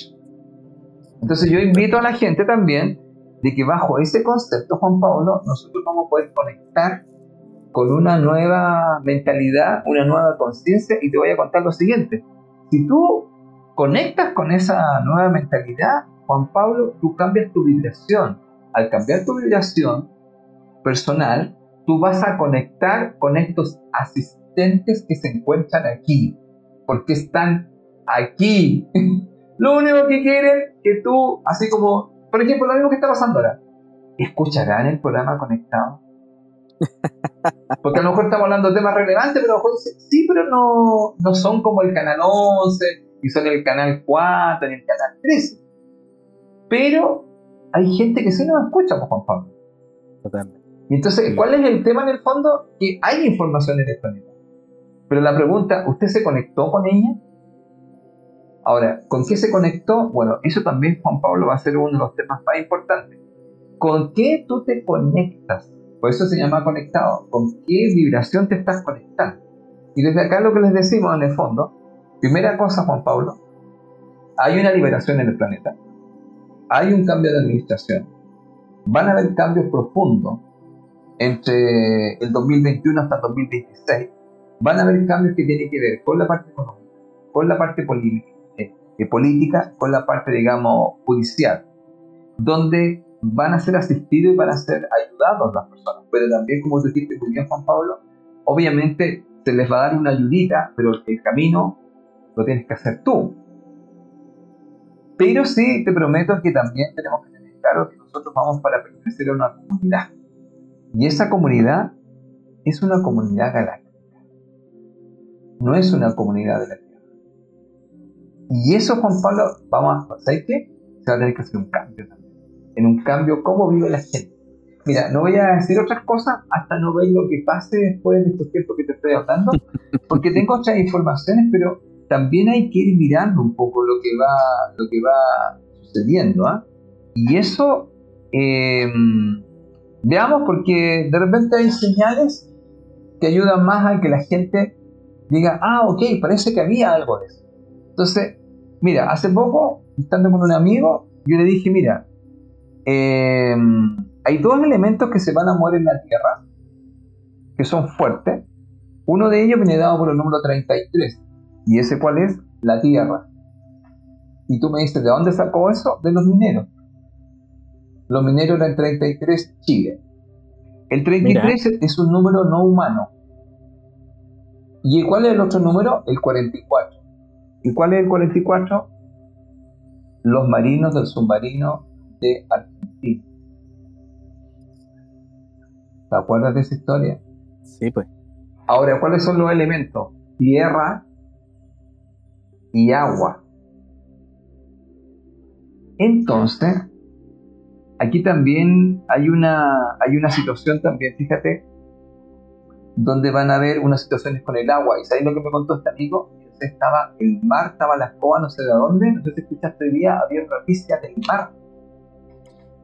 Entonces yo invito a la gente también de que bajo ese concepto, Juan Pablo, nosotros vamos a poder conectar con una nueva mentalidad, una nueva conciencia y te voy a contar lo siguiente. Si tú conectas con esa nueva mentalidad, Juan Pablo, tú cambias tu vibración. Al cambiar tu vibración personal, tú vas a conectar con estos asistentes que se encuentran aquí, porque están aquí. lo único que quieren que tú, así como por ejemplo, lo mismo que está pasando ahora. ¿Escucharán el programa conectado? Porque a lo mejor estamos hablando de temas relevantes, pero a lo mejor dicen, sí, pero no, no son como el canal 11, y son el canal 4, ni el canal 13. Pero hay gente que sí nos escucha, pues, Juan Pablo. Totalmente. Y entonces, ¿cuál es el tema en el fondo? Que hay información en el planeta. Pero la pregunta, ¿usted se conectó con ella? Ahora, ¿con qué se conectó? Bueno, eso también Juan Pablo va a ser uno de los temas más importantes. ¿Con qué tú te conectas? Por eso se llama conectado. ¿Con qué vibración te estás conectando? Y desde acá lo que les decimos en el fondo, primera cosa Juan Pablo, hay una liberación en el planeta, hay un cambio de administración, van a haber cambios profundos entre el 2021 hasta el 2026, van a haber cambios que tienen que ver con la parte económica, con la parte política, política con la parte, digamos, judicial, donde van a ser asistidos y van a ser ayudados las personas. Pero también, como dijiste muy bien, Juan Pablo, obviamente se les va a dar una ayudita, pero el camino lo tienes que hacer tú. Pero sí te prometo que también tenemos que tener claro que nosotros vamos para pertenecer a una comunidad. Y esa comunidad es una comunidad galáctica. No es una comunidad de la y eso, Juan Pablo, vamos a, ¿sabes qué? Se va a tener que hacer un cambio también. En un cambio, cómo vive la gente. Mira, no voy a decir otras cosas hasta no ver lo que pase después de estos tiempos que te estoy hablando, porque tengo otras informaciones, pero también hay que ir mirando un poco lo que va, lo que va sucediendo. ¿ah? Y eso, eh, veamos, porque de repente hay señales que ayudan más a que la gente diga, ah, ok, parece que había algo de eso. Entonces, mira, hace poco, estando con un amigo, yo le dije, mira, eh, hay dos elementos que se van a mover en la Tierra, que son fuertes. Uno de ellos viene dado por el número 33. ¿Y ese cuál es? La Tierra. Y tú me dices, ¿de dónde sacó eso? De los mineros. Los mineros eran 33 Chile. El 33 es un número no humano. ¿Y cuál es el otro número? El 44. ¿Y cuál es el 44? Los marinos del submarino de Argentina. ¿Te acuerdas de esa historia? Sí, pues. Ahora, ¿cuáles son los elementos? Tierra y agua. Entonces, aquí también hay una, hay una situación también, fíjate, donde van a haber unas situaciones con el agua. ¿Y sabes lo que me contó este amigo? Estaba el mar, estaba la escoba, no sé de dónde, no sé si escuchaste hoy día, había noticias del mar.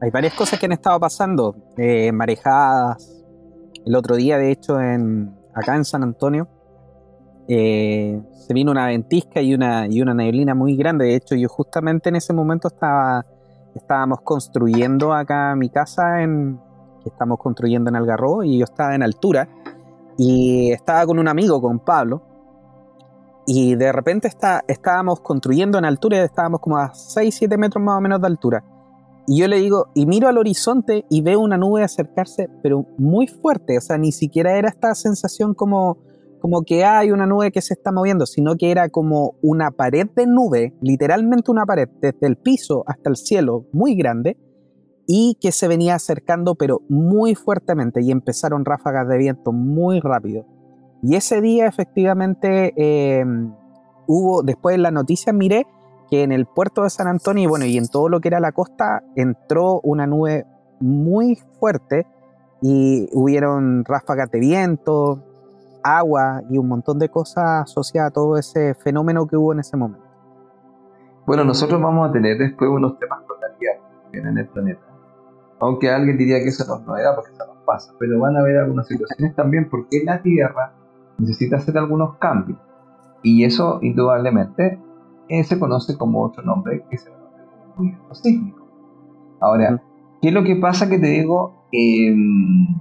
Hay varias cosas que han estado pasando, eh, marejadas. El otro día, de hecho, acá en San Antonio, eh, se vino una ventisca y una, neblina muy grande. De hecho, yo justamente en ese momento estaba, estábamos construyendo acá mi casa, estamos construyendo en Algarrobo, y yo estaba en altura y estaba con un amigo, con Pablo, y de repente está, estábamos construyendo en altura, estábamos como a 6, 7 metros más o menos de altura. Y yo le digo, y miro al horizonte y veo una nube acercarse, pero muy fuerte, o sea, ni siquiera era esta sensación como, como que hay una nube que se está moviendo, sino que era como una pared de nube, literalmente una pared, desde el piso hasta el cielo, muy grande, y que se venía acercando pero muy fuertemente y empezaron ráfagas de viento muy rápido. Y ese día efectivamente eh, hubo, después en la noticia miré que en el puerto de San Antonio y bueno, y en todo lo que era la costa entró una nube muy fuerte y hubieron ráfagas de viento, agua y un montón de cosas asociadas a todo ese fenómeno que hubo en ese momento. Bueno, nosotros vamos a tener después unos temas con la Tierra en el planeta aunque alguien diría que eso no es novedad porque eso nos pasa, pero van a haber algunas situaciones también porque la Tierra necesita hacer algunos cambios. Y eso indudablemente eh, se conoce como otro nombre que es el movimiento sísmico. Ahora, ¿qué es lo que pasa que te digo? Em,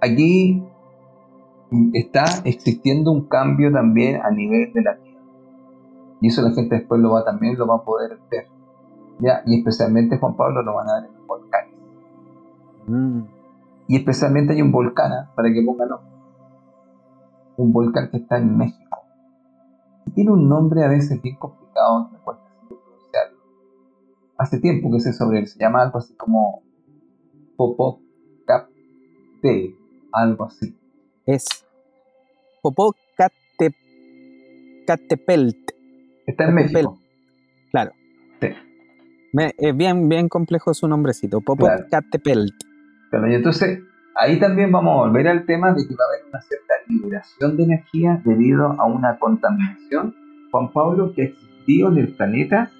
aquí está existiendo un cambio también a nivel de la Tierra. Y eso la gente después lo va también lo va a poder ver. ¿ya? Y especialmente Juan Pablo lo van a ver en los volcanes. Mm. Y especialmente hay un volcán, ¿ah? para que pongan un volcán que está en México. Tiene un nombre a veces bien complicado, me cuesta pronunciarlo. Hace tiempo que sé sobre él, se llama algo así como Popocatépetl, algo así. Es Popocatépetl. Está en México. Claro. Sí. es bien, bien complejo su nombrecito, Popocatépetl. Claro, y entonces ahí también vamos a volver al tema de que va a haber una cierta liberación de energía debido a una contaminación, Juan Pablo, que ha existido en el planeta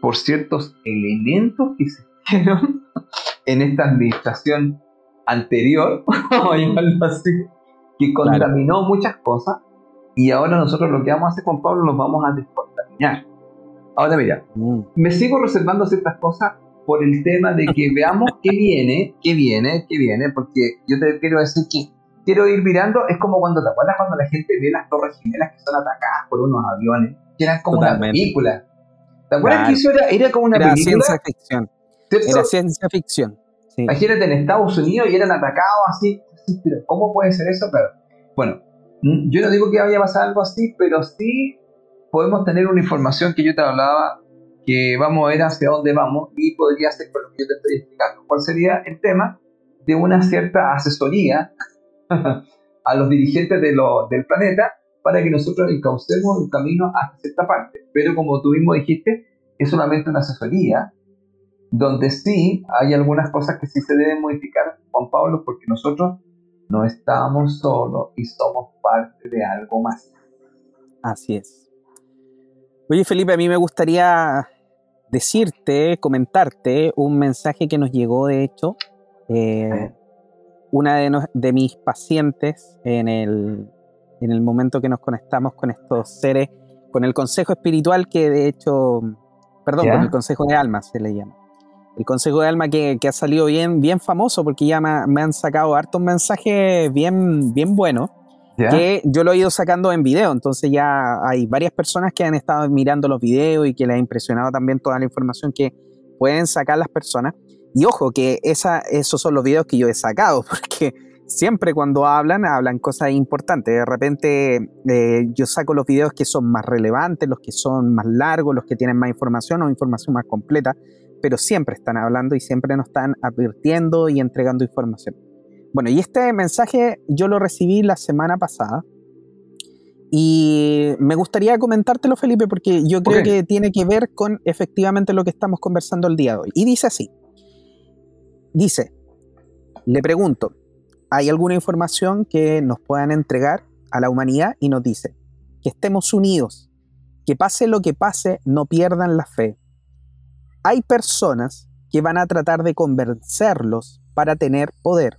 por ciertos elementos que existieron en esta administración anterior, vamos a llamarlo así, que contaminó muchas cosas y ahora nosotros lo que vamos a hacer con Pablo nos vamos a descontaminar. Ahora mira, mm. me sigo reservando ciertas cosas por el tema de que veamos qué viene, qué viene, qué viene, porque yo te quiero decir que quiero ir mirando, es como cuando te acuerdas cuando la gente ve las torres gemelas que son atacadas por unos aviones, que eran como una película. ¿Te acuerdas que eso era, era como una era película? Ciencia ficción. Era ciencia ficción. Sí. Imagínate en Estados Unidos y eran atacados así, pero ¿cómo puede ser eso? Pero, bueno, mm, yo no digo que vaya a pasar algo así, pero sí podemos tener una información que yo te hablaba que vamos a ver hacia dónde vamos y podría ser, por lo que yo te estoy explicando, cuál sería el tema de una cierta asesoría a los dirigentes de lo, del planeta para que nosotros encaucemos un camino hacia cierta parte. Pero como tú mismo dijiste, es solamente una asesoría donde sí hay algunas cosas que sí se deben modificar, Juan Pablo, porque nosotros no estamos solos y somos parte de algo más. Así es. Oye Felipe, a mí me gustaría decirte, comentarte un mensaje que nos llegó, de hecho, eh, una de, mis pacientes en el, en el momento que nos conectamos con estos seres, con el consejo espiritual que de hecho, perdón, con el consejo de alma se le llama. El consejo de alma que, ha salido bien, bien famoso porque ya me, han sacado hartos mensajes bien, bien buenos. Que yo lo he ido sacando en video, entonces ya hay varias personas que han estado mirando los videos y que les ha impresionado también toda la información que pueden sacar las personas. Y ojo, que esa, esos son los videos que yo he sacado, porque siempre cuando hablan, hablan cosas importantes. De repente eh, yo saco los videos que son más relevantes, los que son más largos, los que tienen más información o información más completa, pero siempre están hablando y siempre nos están advirtiendo y entregando información. Bueno, y este mensaje yo lo recibí la semana pasada. Y me gustaría comentártelo, Felipe, porque yo creo que tiene que ver con efectivamente lo que estamos conversando el día de hoy. Y dice así. Dice, le pregunto, ¿hay alguna información que nos puedan entregar a la humanidad? Y nos dice, que estemos unidos, que pase lo que pase, no pierdan la fe. Hay personas que van a tratar de convencerlos para tener poder,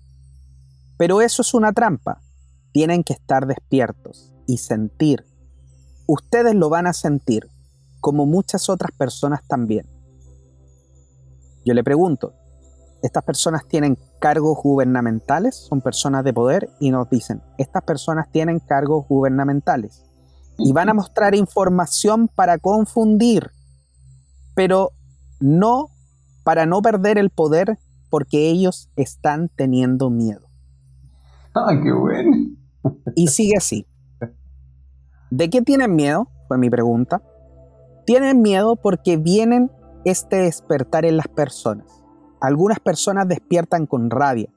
pero eso es una trampa. Tienen que estar despiertos y sentir. Ustedes lo van a sentir, como muchas otras personas también. Yo le pregunto, estas personas tienen cargos gubernamentales, son personas de poder y nos dicen, estas personas tienen cargos gubernamentales y van a mostrar información para confundir, pero no para no perder el poder porque ellos están teniendo miedo. Ah, qué bueno. Y sigue así. ¿De qué tienen miedo? Fue mi pregunta. Tienen miedo porque vienen este despertar en las personas. Algunas personas despiertan con rabia.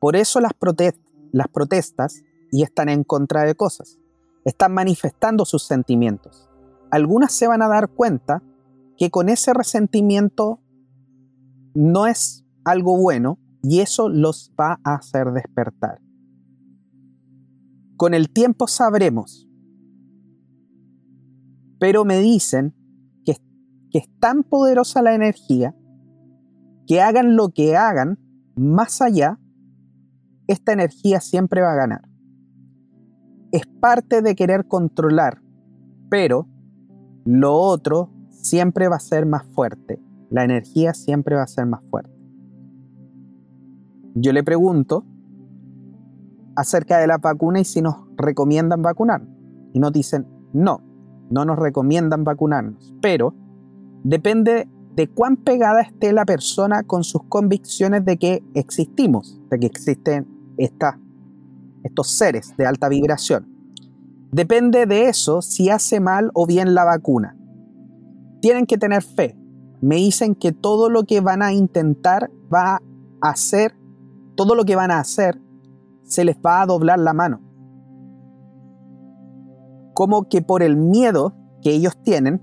Por eso las, protestas y están en contra de cosas. Están manifestando sus sentimientos. Algunas se van a dar cuenta que con ese resentimiento no es algo bueno y eso los va a hacer despertar. Con el tiempo sabremos, pero me dicen que, que es tan poderosa la energía que hagan lo que hagan, más allá, esta energía siempre va a ganar. Es parte de querer controlar, pero lo otro siempre va a ser más fuerte. La energía siempre va a ser más fuerte. Yo le pregunto acerca de la vacuna y si nos recomiendan vacunar. Y nos dicen, no, no nos recomiendan vacunarnos, pero depende de cuán pegada esté la persona con sus convicciones de que existimos, de que existen estos seres de alta vibración. Depende de eso si hace mal o bien la vacuna. Tienen que tener fe. Me dicen que todo lo que van a intentar va a hacer, todo lo que van a hacer, se les va a doblar la mano. Como que por el miedo que ellos tienen,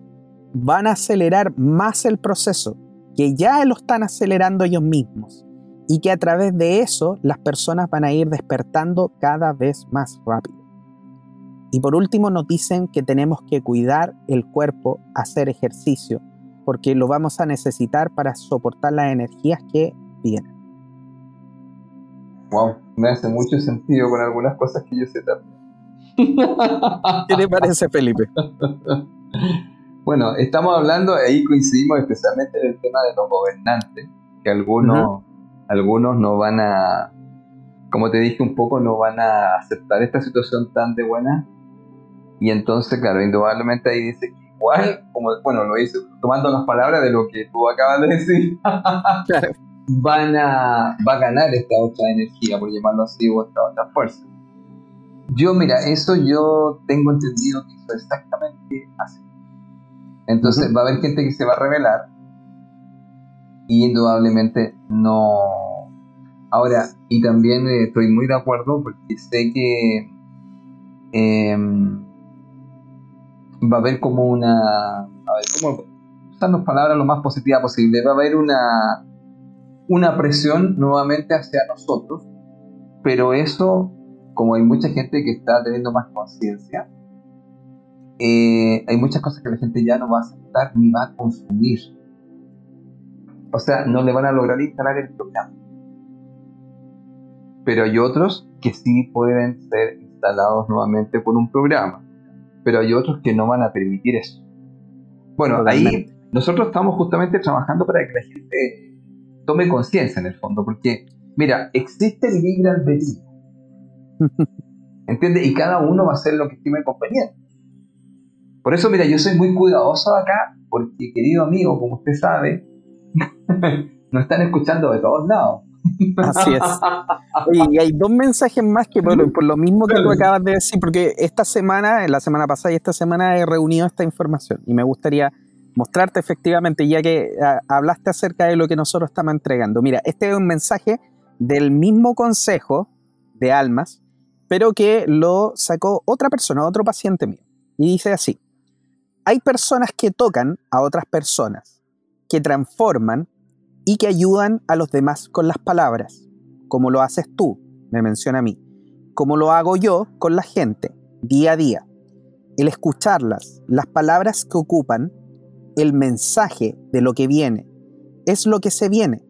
van a acelerar más el proceso, que ya lo están acelerando ellos mismos, y que a través de eso las personas van a ir despertando cada vez más rápido. Y por último nos dicen que tenemos que cuidar el cuerpo, hacer ejercicio, porque lo vamos a necesitar para soportar las energías que vienen. Wow, me hace mucho sentido con algunas cosas que yo sé también. ¿Qué te parece, Felipe? Bueno, estamos hablando, ahí coincidimos especialmente en el tema de los gobernantes, que algunos, algunos no van a, como te dije un poco, no van a aceptar esta situación tan de buena. Y entonces, claro, indudablemente ahí dice que igual, como, bueno, lo hice tomando las palabras de lo que tú acabas de decir, van a, va a ganar esta otra energía, por llamarlo así, o esta otra fuerza. Yo, mira, eso yo tengo entendido que eso exactamente así. Entonces va a haber gente que se va a revelar y indudablemente no... Ahora, y también eh, estoy muy de acuerdo porque sé que em, va a haber como una... A ver, ¿cómo usando palabras lo más positiva posible? Va a haber una, una presión nuevamente hacia nosotros, pero eso, como hay mucha gente que está teniendo más conciencia, eh, hay muchas cosas que la gente ya no va a aceptar ni va a consumir. O sea, no le van a lograr instalar el programa. Pero hay otros que sí pueden ser instalados nuevamente por un programa. Pero hay otros que no van a permitir eso. Bueno, ahí nosotros estamos justamente trabajando para que la gente tome conciencia en el fondo, porque, mira, existe el libre albedrío. ¿Entiendes? Y cada uno va a hacer lo que estime conveniente. Por eso, mira, yo soy muy cuidadoso acá, porque, querido amigo, como usted sabe, nos están escuchando de todos lados. Así es. Y hay dos mensajes más que por, lo mismo que tú acabas de decir, porque esta semana, la semana pasada y esta semana he reunido esta información y me gustaría mostrarte efectivamente, ya que ah, hablaste acerca de lo que nosotros estamos entregando. Mira, este es un mensaje del mismo consejo de almas, pero que lo sacó otra persona, otro paciente mío. Y dice así, hay personas que tocan a otras personas, que transforman y que ayudan a los demás con las palabras, como lo haces tú, me menciona a mí, como lo hago yo con la gente, día a día. El escucharlas, las palabras que ocupan, el mensaje de lo que viene, es lo que se viene.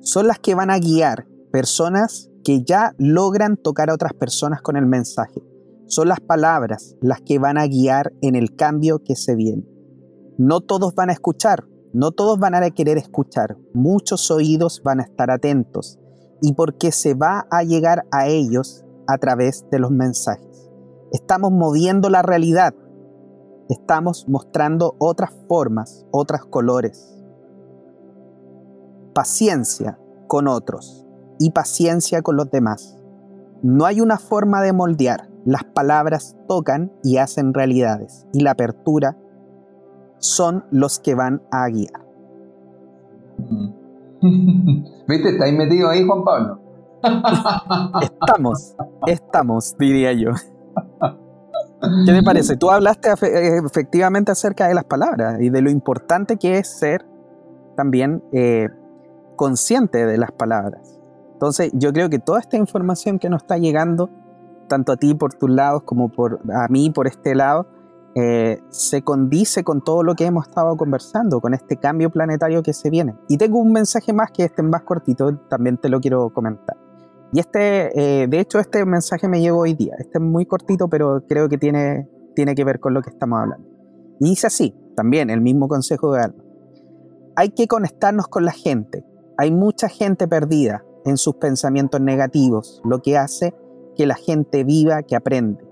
Son las que van a guiar personas que ya logran tocar a otras personas con el mensaje. Son las palabras las que van a guiar en el cambio que se viene. No todos van a escuchar, no todos van a querer escuchar, muchos oídos van a estar atentos y porque se va a llegar a ellos a través de los mensajes. Estamos moviendo la realidad, estamos mostrando otras formas, otros colores. Paciencia con otros y paciencia con los demás. No hay una forma de moldear, las palabras tocan y hacen realidades y la apertura son los que van a guiar. ¿Viste? ¿Estáis metido ahí, Juan Pablo? estamos, estamos, diría yo. ¿Qué te parece? Tú hablaste efectivamente acerca de las palabras y de lo importante que es ser también eh, consciente de las palabras. Entonces, yo creo que toda esta información que nos está llegando, tanto a ti por tus lados como por a mí por este lado, eh, se condice con todo lo que hemos estado conversando, con este cambio planetario que se viene. Y tengo un mensaje más que este más cortito, también te lo quiero comentar. Y este, eh, de hecho, este mensaje me llegó hoy día. Este es muy cortito, pero creo que tiene, tiene que ver con lo que estamos hablando. Y dice así, también el mismo consejo de alma. Hay que conectarnos con la gente. Hay mucha gente perdida en sus pensamientos negativos, lo que hace que la gente viva, que aprende.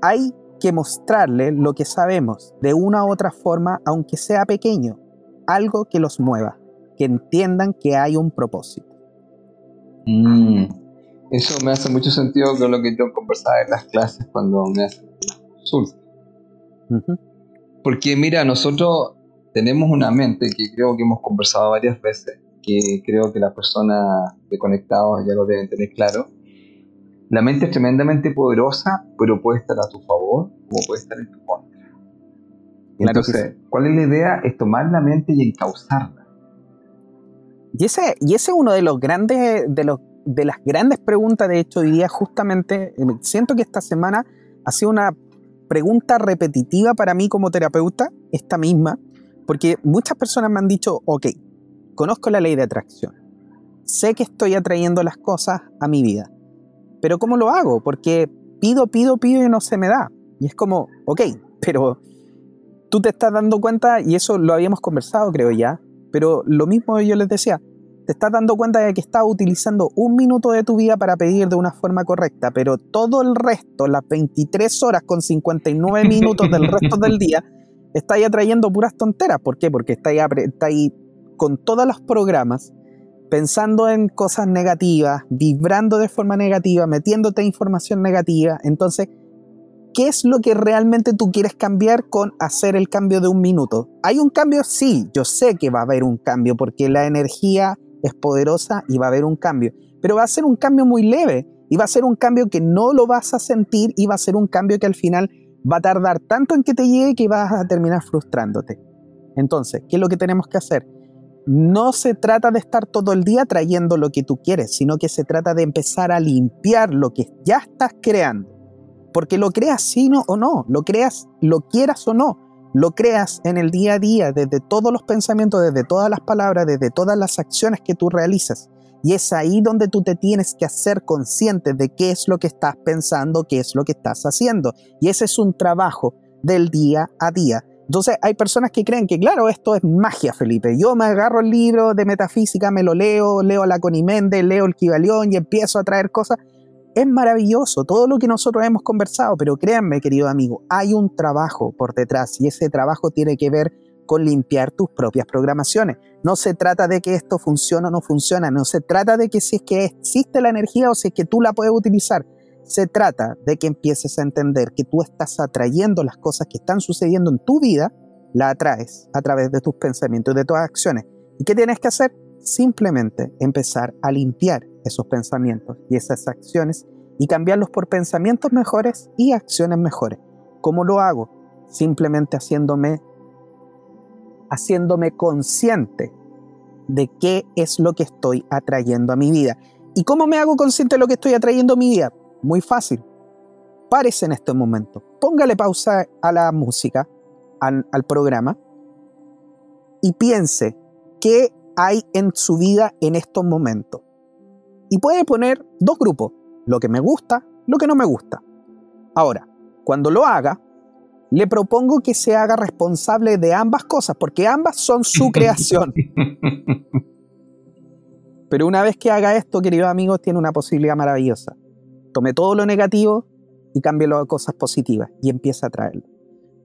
Hay que mostrarle lo que sabemos de una u otra forma, aunque sea pequeño, algo que los mueva, que entiendan que hay un propósito. Mm. Eso me hace mucho sentido con lo que yo conversaba en las clases cuando me hacen consultas. Porque mira, nosotros tenemos una mente que creo que hemos conversado varias veces, que creo que las personas de conectados ya lo deben tener claro, la mente es tremendamente poderosa, pero puede estar a tu favor o puede estar en tu contra. Entonces, ¿cuál es la idea? Es tomar la mente y encauzarla. Y ese, y ese es uno de los grandes, de los de las grandes preguntas, de hecho, hoy día justamente, eh, siento que esta semana ha sido una pregunta repetitiva para mí como terapeuta, esta misma, porque muchas personas me han dicho, ok, conozco la ley de atracción, sé que estoy atrayendo las cosas a mi vida, pero ¿cómo lo hago? Porque pido, pido, pido y no se me da. Y es como, ok, pero tú te estás dando cuenta, y eso lo habíamos conversado creo ya, pero lo mismo yo les decía, te estás dando cuenta de que estás utilizando un minuto de tu vida para pedir de una forma correcta, pero todo el resto, las 23 horas con 59 minutos del resto del día, estás atrayendo puras tonteras. ¿Por qué? Porque estás ahí con todos los programas pensando en cosas negativas, vibrando de forma negativa, metiéndote información negativa. Entonces, ¿qué es lo que realmente tú quieres cambiar con hacer el cambio de un minuto? ¿Hay un cambio? Sí, yo sé que va a haber un cambio porque la energía es poderosa y va a haber un cambio, pero va a ser un cambio muy leve y va a ser un cambio que no lo vas a sentir y va a ser un cambio que al final va a tardar tanto en que te llegue que vas a terminar frustrándote. Entonces, ¿qué es lo que tenemos que hacer? no se trata de estar todo el día trayendo lo que tú quieres, sino que se trata de empezar a limpiar lo que ya estás creando. Porque lo creas sí o no, lo creas, lo quieras o no, lo creas en el día a día, desde todos los pensamientos, desde todas las palabras, desde todas las acciones que tú realizas. Y es ahí donde tú te tienes que hacer consciente de qué es lo que estás pensando, qué es lo que estás haciendo. Y ese es un trabajo del día a día. Entonces hay personas que creen que, claro, esto es magia, Felipe. Yo me agarro el libro de metafísica, me lo leo, leo la Conimende, leo el Kibalión y empiezo a traer cosas. Es maravilloso todo lo que nosotros hemos conversado, pero créanme, querido amigo, hay un trabajo por detrás y ese trabajo tiene que ver con limpiar tus propias programaciones. No se trata de que esto funcione o no funciona, no se trata de que si es que existe la energía o si es que tú la puedes utilizar. Se trata de que empieces a entender que tú estás atrayendo las cosas que están sucediendo en tu vida, la atraes a través de tus pensamientos y de tus acciones. ¿Y qué tienes que hacer? Simplemente empezar a limpiar esos pensamientos y esas acciones y cambiarlos por pensamientos mejores y acciones mejores. ¿Cómo lo hago? Simplemente haciéndome haciéndome consciente de qué es lo que estoy atrayendo a mi vida. ¿Y cómo me hago consciente de lo que estoy atrayendo a mi vida? Muy fácil. Párese en este momento. Póngale pausa a la música, al, al programa, y piense qué hay en su vida en estos momentos. Y puede poner dos grupos, lo que me gusta, lo que no me gusta. Ahora, cuando lo haga, le propongo que se haga responsable de ambas cosas, porque ambas son su creación. Pero una vez que haga esto, queridos amigos, tiene una posibilidad maravillosa. Tome todo lo negativo y cámbielo a cosas positivas y empieza a traerlo.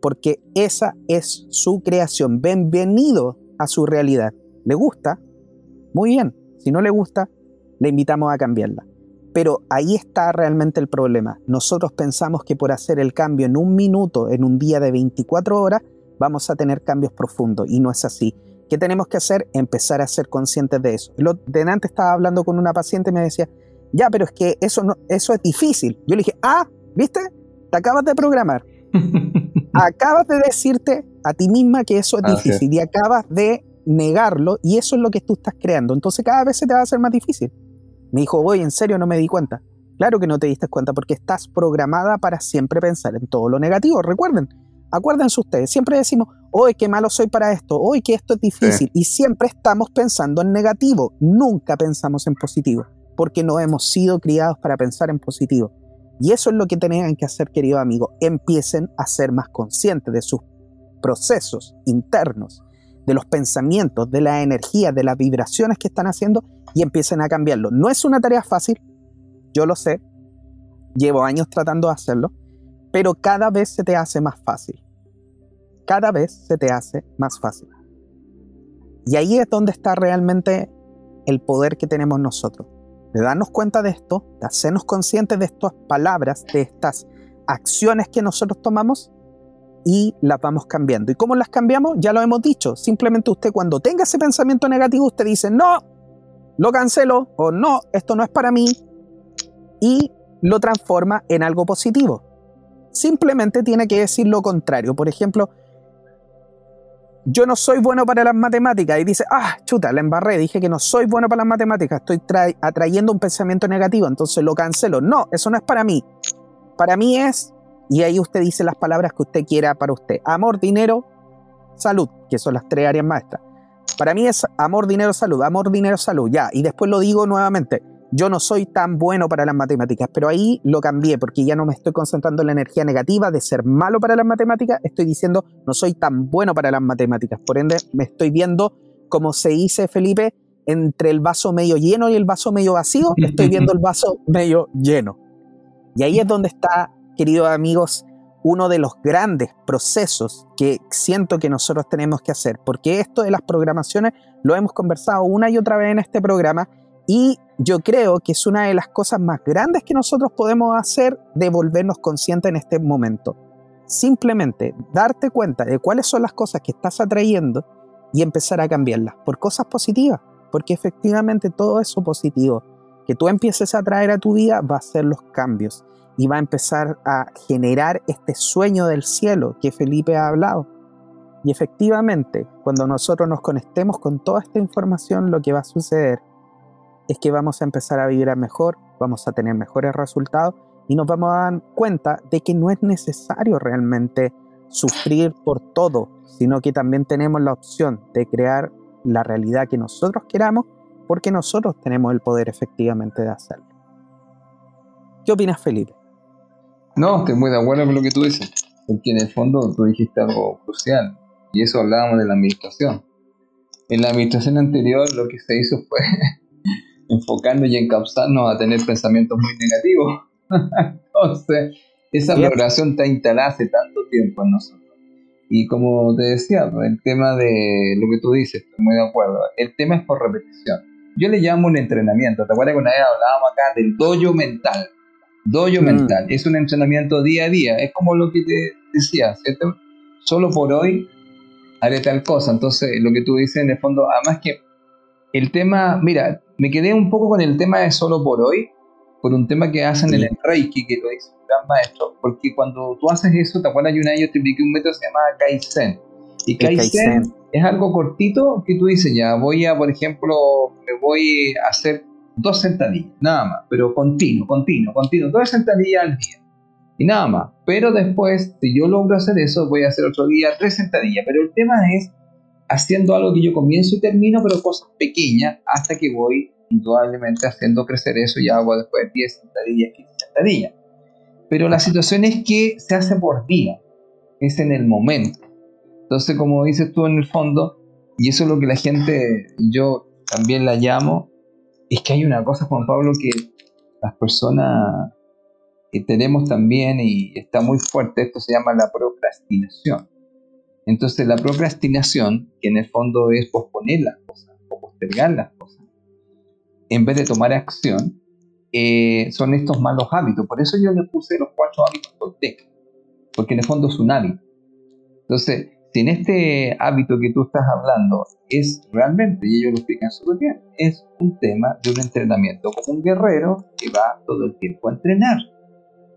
Porque esa es su creación. Bienvenido a su realidad. ¿Le gusta? Muy bien. Si no le gusta, le invitamos a cambiarla. Pero ahí está realmente el problema. Nosotros pensamos que por hacer el cambio en un minuto, en un día de 24 horas, vamos a tener cambios profundos y no es así. ¿Qué tenemos que hacer? Empezar a ser conscientes de eso. Lo, de antes estaba hablando con una paciente y me decía, ya, pero es que eso, no, eso es difícil. Yo le dije, ah, ¿viste? Te acabas de programar. acabas de decirte a ti misma que eso es difícil y acabas de negarlo y eso es lo que tú estás creando. Entonces cada vez se te va a hacer más difícil. Me dijo, oye, en serio no me di cuenta. Claro que no te diste cuenta porque estás programada para siempre pensar en todo lo negativo. Recuerden, acuérdense ustedes, siempre decimos, hoy qué malo soy para esto, hoy que esto es difícil. Y siempre estamos pensando en negativo, nunca pensamos en positivo, porque no hemos sido criados para pensar en positivo. Y eso es lo que tenían que hacer, querido amigo. Empiecen a ser más conscientes de sus procesos internos, de los pensamientos, de la energía, de las vibraciones que están haciendo y empiecen a cambiarlo. No es una tarea fácil, yo lo sé, llevo años tratando de hacerlo, pero cada vez se te hace más fácil. Cada vez se te hace más fácil. Y ahí es donde está realmente el poder que tenemos nosotros. De darnos cuenta de esto, de hacernos conscientes de estas palabras, de estas acciones que nosotros tomamos y las vamos cambiando. ¿Y cómo las cambiamos? Ya lo hemos dicho. Simplemente usted cuando tenga ese pensamiento negativo, usted dice, no, lo cancelo o no, esto no es para mí y lo transforma en algo positivo. Simplemente tiene que decir lo contrario. Por ejemplo, yo no soy bueno para las matemáticas y dice, ah, chuta, la embarré, dije que no soy bueno para las matemáticas, estoy atrayendo un pensamiento negativo, entonces lo cancelo. No, eso no es para mí. Para mí es, y ahí usted dice las palabras que usted quiera para usted, amor, dinero, salud, que son las tres áreas maestras. Para mí es amor, dinero, salud, amor, dinero, salud, ya. Y después lo digo nuevamente, yo no soy tan bueno para las matemáticas, pero ahí lo cambié porque ya no me estoy concentrando en la energía negativa de ser malo para las matemáticas, estoy diciendo no soy tan bueno para las matemáticas. Por ende, me estoy viendo, como se dice Felipe, entre el vaso medio lleno y el vaso medio vacío, estoy viendo el vaso medio lleno. Y ahí es donde está, queridos amigos, uno de los grandes procesos que siento que nosotros tenemos que hacer, porque esto de las programaciones lo hemos conversado una y otra vez en este programa y yo creo que es una de las cosas más grandes que nosotros podemos hacer de volvernos conscientes en este momento. Simplemente darte cuenta de cuáles son las cosas que estás atrayendo y empezar a cambiarlas por cosas positivas, porque efectivamente todo eso positivo que tú empieces a traer a tu vida va a ser los cambios y va a empezar a generar este sueño del cielo que Felipe ha hablado. Y efectivamente, cuando nosotros nos conectemos con toda esta información, lo que va a suceder es que vamos a empezar a vibrar mejor, vamos a tener mejores resultados y nos vamos a dar cuenta de que no es necesario realmente sufrir por todo, sino que también tenemos la opción de crear la realidad que nosotros queramos, porque nosotros tenemos el poder efectivamente de hacerlo. ¿Qué opinas, Felipe? No, estoy muy de acuerdo con lo que tú dices, porque en el fondo tú dijiste algo crucial, y eso hablábamos de la administración. En la administración anterior lo que se hizo fue enfocarnos y encauzarnos a tener pensamientos muy negativos. Entonces, esa programación está instalada hace tanto tiempo en nosotros. Y como te decía, el tema de lo que tú dices, estoy muy de acuerdo. El tema es por repetición. Yo le llamo un entrenamiento. ¿Te acuerdas que una vez hablábamos acá del dojo mental? Dojo mm. mental. Es un entrenamiento día a día. Es como lo que te decía, ¿cierto? Solo por hoy haré tal cosa. Entonces, lo que tú dices en el fondo, además que el tema, mira, me quedé un poco con el tema de solo por hoy, por un tema que hacen en el Reiki, que lo dice un gran maestro, porque cuando tú haces eso, ¿te acuerdas? Hay un año te expliqué un método que se llama Kaizen. Y Kaizen, es algo cortito que tú dices, ya voy a, por ejemplo, me voy a hacer dos sentadillas, nada más, pero continuo, continuo, continuo, dos sentadillas al día. Y nada más. Pero después, si yo logro hacer eso, voy a hacer otro día tres sentadillas. Pero el tema es haciendo algo que yo comienzo y termino, pero cosas pequeñas, hasta que voy indudablemente haciendo crecer eso y hago después 10 sentadillas, 15 sentadillas. Pero la situación es que se hace por día, es en el momento. Entonces, como dices tú en el fondo, y eso es lo que la gente, yo también la llamo, es que hay una cosa, Juan Pablo, que las personas que tenemos también, y está muy fuerte, esto se llama la procrastinación. Entonces, la procrastinación, que en el fondo es posponer las cosas o postergar las cosas, en vez de tomar acción, eh, son estos malos hábitos. Por eso yo le puse los cuatro hábitos Toltec, porque en el fondo es un hábito. Entonces, si en este hábito que tú estás hablando es realmente, y ellos lo explican súper bien, es un tema de un entrenamiento como un guerrero que va todo el tiempo a entrenar.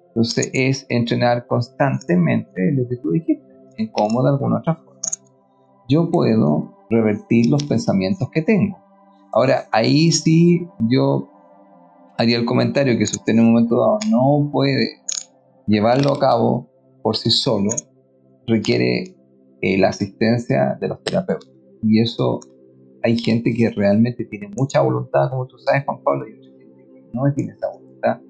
Entonces, es entrenar constantemente lo que tú dijiste, en cómo de alguna otra forma yo puedo revertir los pensamientos que tengo. Ahora, ahí sí yo haría el comentario que si usted en un momento dado no puede llevarlo a cabo por sí solo, requiere eh, la asistencia de los terapeutas. Y eso hay gente que realmente tiene mucha voluntad, como tú sabes, Juan Pablo, y otra gente que no tiene esa voluntad.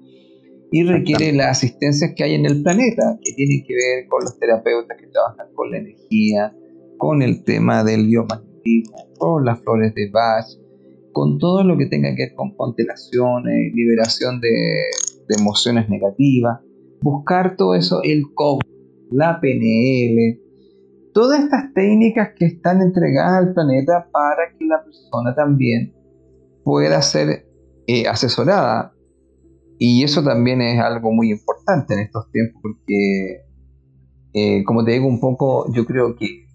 Y requiere las asistencias que hay en el planeta, que tienen que ver con los terapeutas que trabajan con la energía, con el tema del biomagnetismo, con las flores de Bach, con todo lo que tenga que ver con constelaciones, liberación de, emociones negativas, buscar todo eso, el coach, la PNL, todas estas técnicas que están entregadas al planeta para que la persona también pueda ser eh, asesorada. Y eso también es algo muy importante en estos tiempos porque, eh, como te digo un poco, yo creo que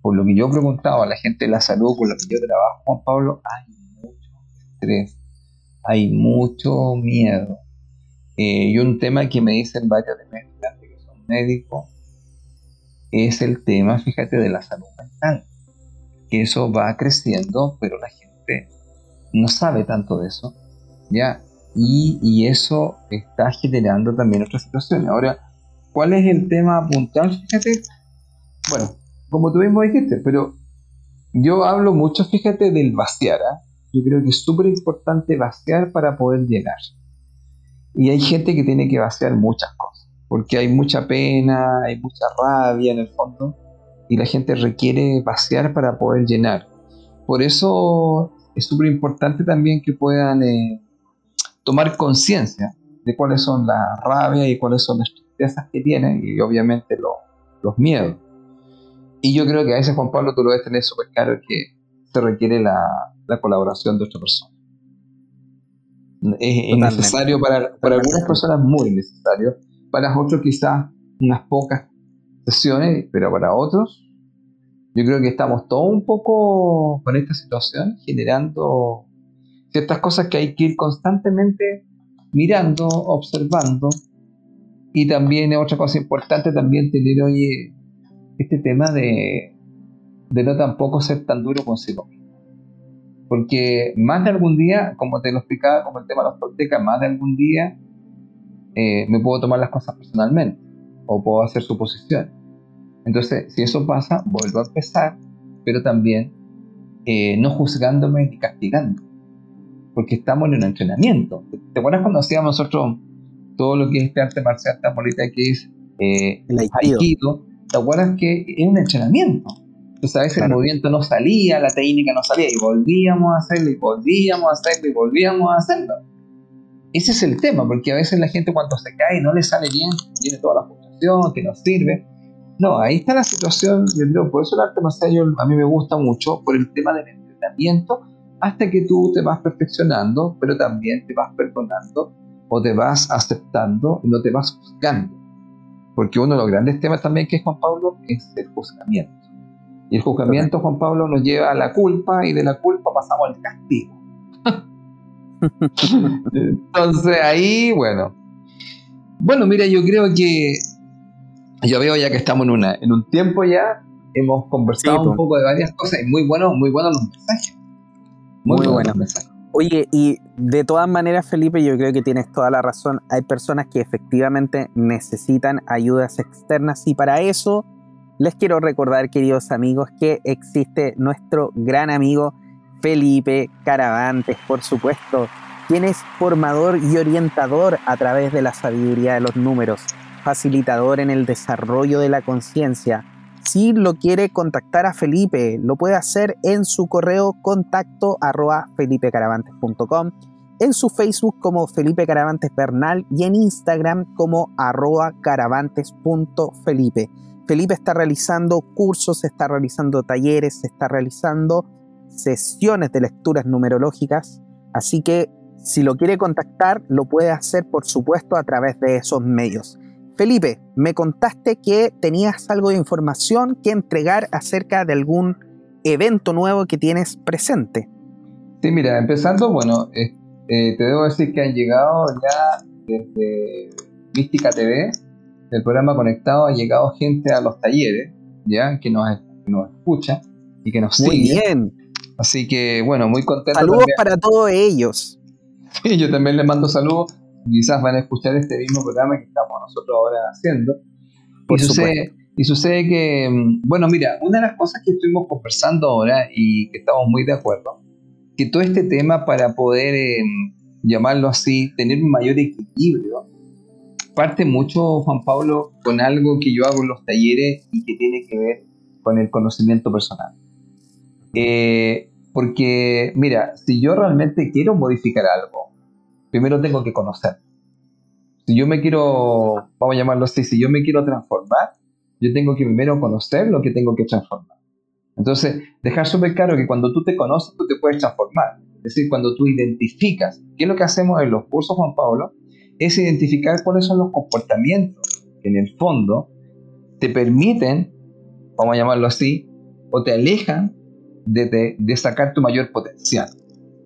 por lo que yo he preguntado a la gente de la salud, con la que yo trabajo, Juan Pablo, hay hay mucho miedo. Eh, y un tema que me dicen varios de mis que son médicos es el tema, fíjate, de la salud mental. Que eso va creciendo, pero la gente no sabe tanto de eso. ¿ya? Y, y eso está generando también otras situaciones. Ahora, ¿cuál es el tema puntual? Fíjate, bueno, como tú mismo dijiste, pero yo hablo mucho, fíjate, del vaciar. ¿ah? yo creo que es súper importante vaciar para poder llenar. Y hay gente que tiene que vaciar muchas cosas, porque hay mucha pena, hay mucha rabia en el fondo, y la gente requiere vaciar para poder llenar. Por eso es súper importante también que puedan eh, tomar conciencia de cuáles son las rabias y cuáles son las tristezas que tienen, y obviamente los miedos. Y yo creo que a veces, Juan Pablo, tú lo debes tener súper claro que se requiere la, la colaboración de otra persona. Es, necesario para, para algunas personas, muy necesario. Para otros quizás unas pocas sesiones, pero para otros yo creo que estamos todos un poco con esta situación generando ciertas cosas que hay que ir constantemente mirando, observando. Y también otra cosa importante también tener hoy este tema de, de no tampoco ser tan duro consigo mismo. Porque más de algún día, como te lo explicaba, como el tema de los toltecas, más de algún día eh, me puedo tomar las cosas personalmente o puedo hacer suposiciones. Entonces, si eso pasa, vuelvo a empezar, pero también eh, no juzgándome ni castigando, porque estamos en un entrenamiento. ¿Te acuerdas cuando hacíamos nosotros todo lo que es este arte marcial tan bonita que es eh, el aikido. ¿Te acuerdas que es un entrenamiento? Entonces a veces el movimiento no salía, la técnica no salía y volvíamos a hacerlo y volvíamos a hacerlo y volvíamos a hacerlo. Ese es el tema, porque a veces la gente cuando se cae no le sale bien, tiene toda la fundación, que no sirve. No, ahí está la situación, yo creo, por eso el arte marcial a mí me gusta mucho, por el tema del entrenamiento, hasta que tú te vas perfeccionando, pero también te vas perdonando o te vas aceptando y no te vas juzgando. Porque uno de los grandes temas también que es Juan Pablo es el juzgamiento. Y el juzgamiento, Juan Pablo, nos lleva a la culpa y de la culpa pasamos al castigo. Entonces ahí, bueno. Bueno, mira, yo creo que yo veo ya que estamos en, una, en un tiempo ya, hemos conversado un poco de varias cosas y muy buenos, muy buenos los mensajes. Muy, muy buenos mensajes. Oye, y de todas maneras, Felipe, yo creo que tienes toda la razón. Hay personas que efectivamente necesitan ayudas externas y para eso les quiero recordar, queridos amigos, que existe nuestro gran amigo Felipe Caravantes, por supuesto, quien es formador y orientador a través de la sabiduría de los números, facilitador en el desarrollo de la conciencia, si lo quiere contactar a Felipe, lo puede hacer en su correo contacto arroba felipecaravantes.com, en su Facebook como Felipe Caravantes Bernal y en Instagram como arroba caravantes.felipe. Felipe está realizando cursos, está realizando talleres, está realizando sesiones de lecturas numerológicas, así que si lo quiere contactar, lo puede hacer por supuesto a través de esos medios. Felipe, me contaste que tenías algo de información que entregar acerca de algún evento nuevo que tienes presente. Sí, mira, empezando, bueno, eh, eh, te debo decir que han llegado ya desde Mística TV, el programa conectado, ha llegado gente a los talleres, ya, que nos, escucha y que nos muy sigue. Muy bien. Así que, bueno, muy contento. Saludos para todos ellos. Sí, yo también les mando saludos quizás van a escuchar este mismo programa que estamos nosotros ahora haciendo. y sucede, y sucede que, mm, bueno, mira, una de las cosas que estuvimos conversando ahora y que estamos muy de acuerdo, que todo este tema para poder, em, llamarlo así, tener un mayor equilibrio, parte mucho, Juan Pablo, con algo que yo hago en los talleres y que tiene que ver con el conocimiento personal. Eh, porque, mira, si yo realmente quiero modificar algo, primero tengo que conocer. Si yo me quiero, vamos a llamarlo así, si yo me quiero transformar, yo tengo que primero conocer lo que tengo que transformar. Entonces, dejar súper claro que cuando tú te conoces, tú te puedes transformar. Es decir, cuando tú identificas, ¿qué es lo que hacemos en los cursos, Juan Pablo? Es identificar cuáles son los comportamientos que en el fondo te permiten, vamos a llamarlo así, o te alejan de, de tu mayor potencial.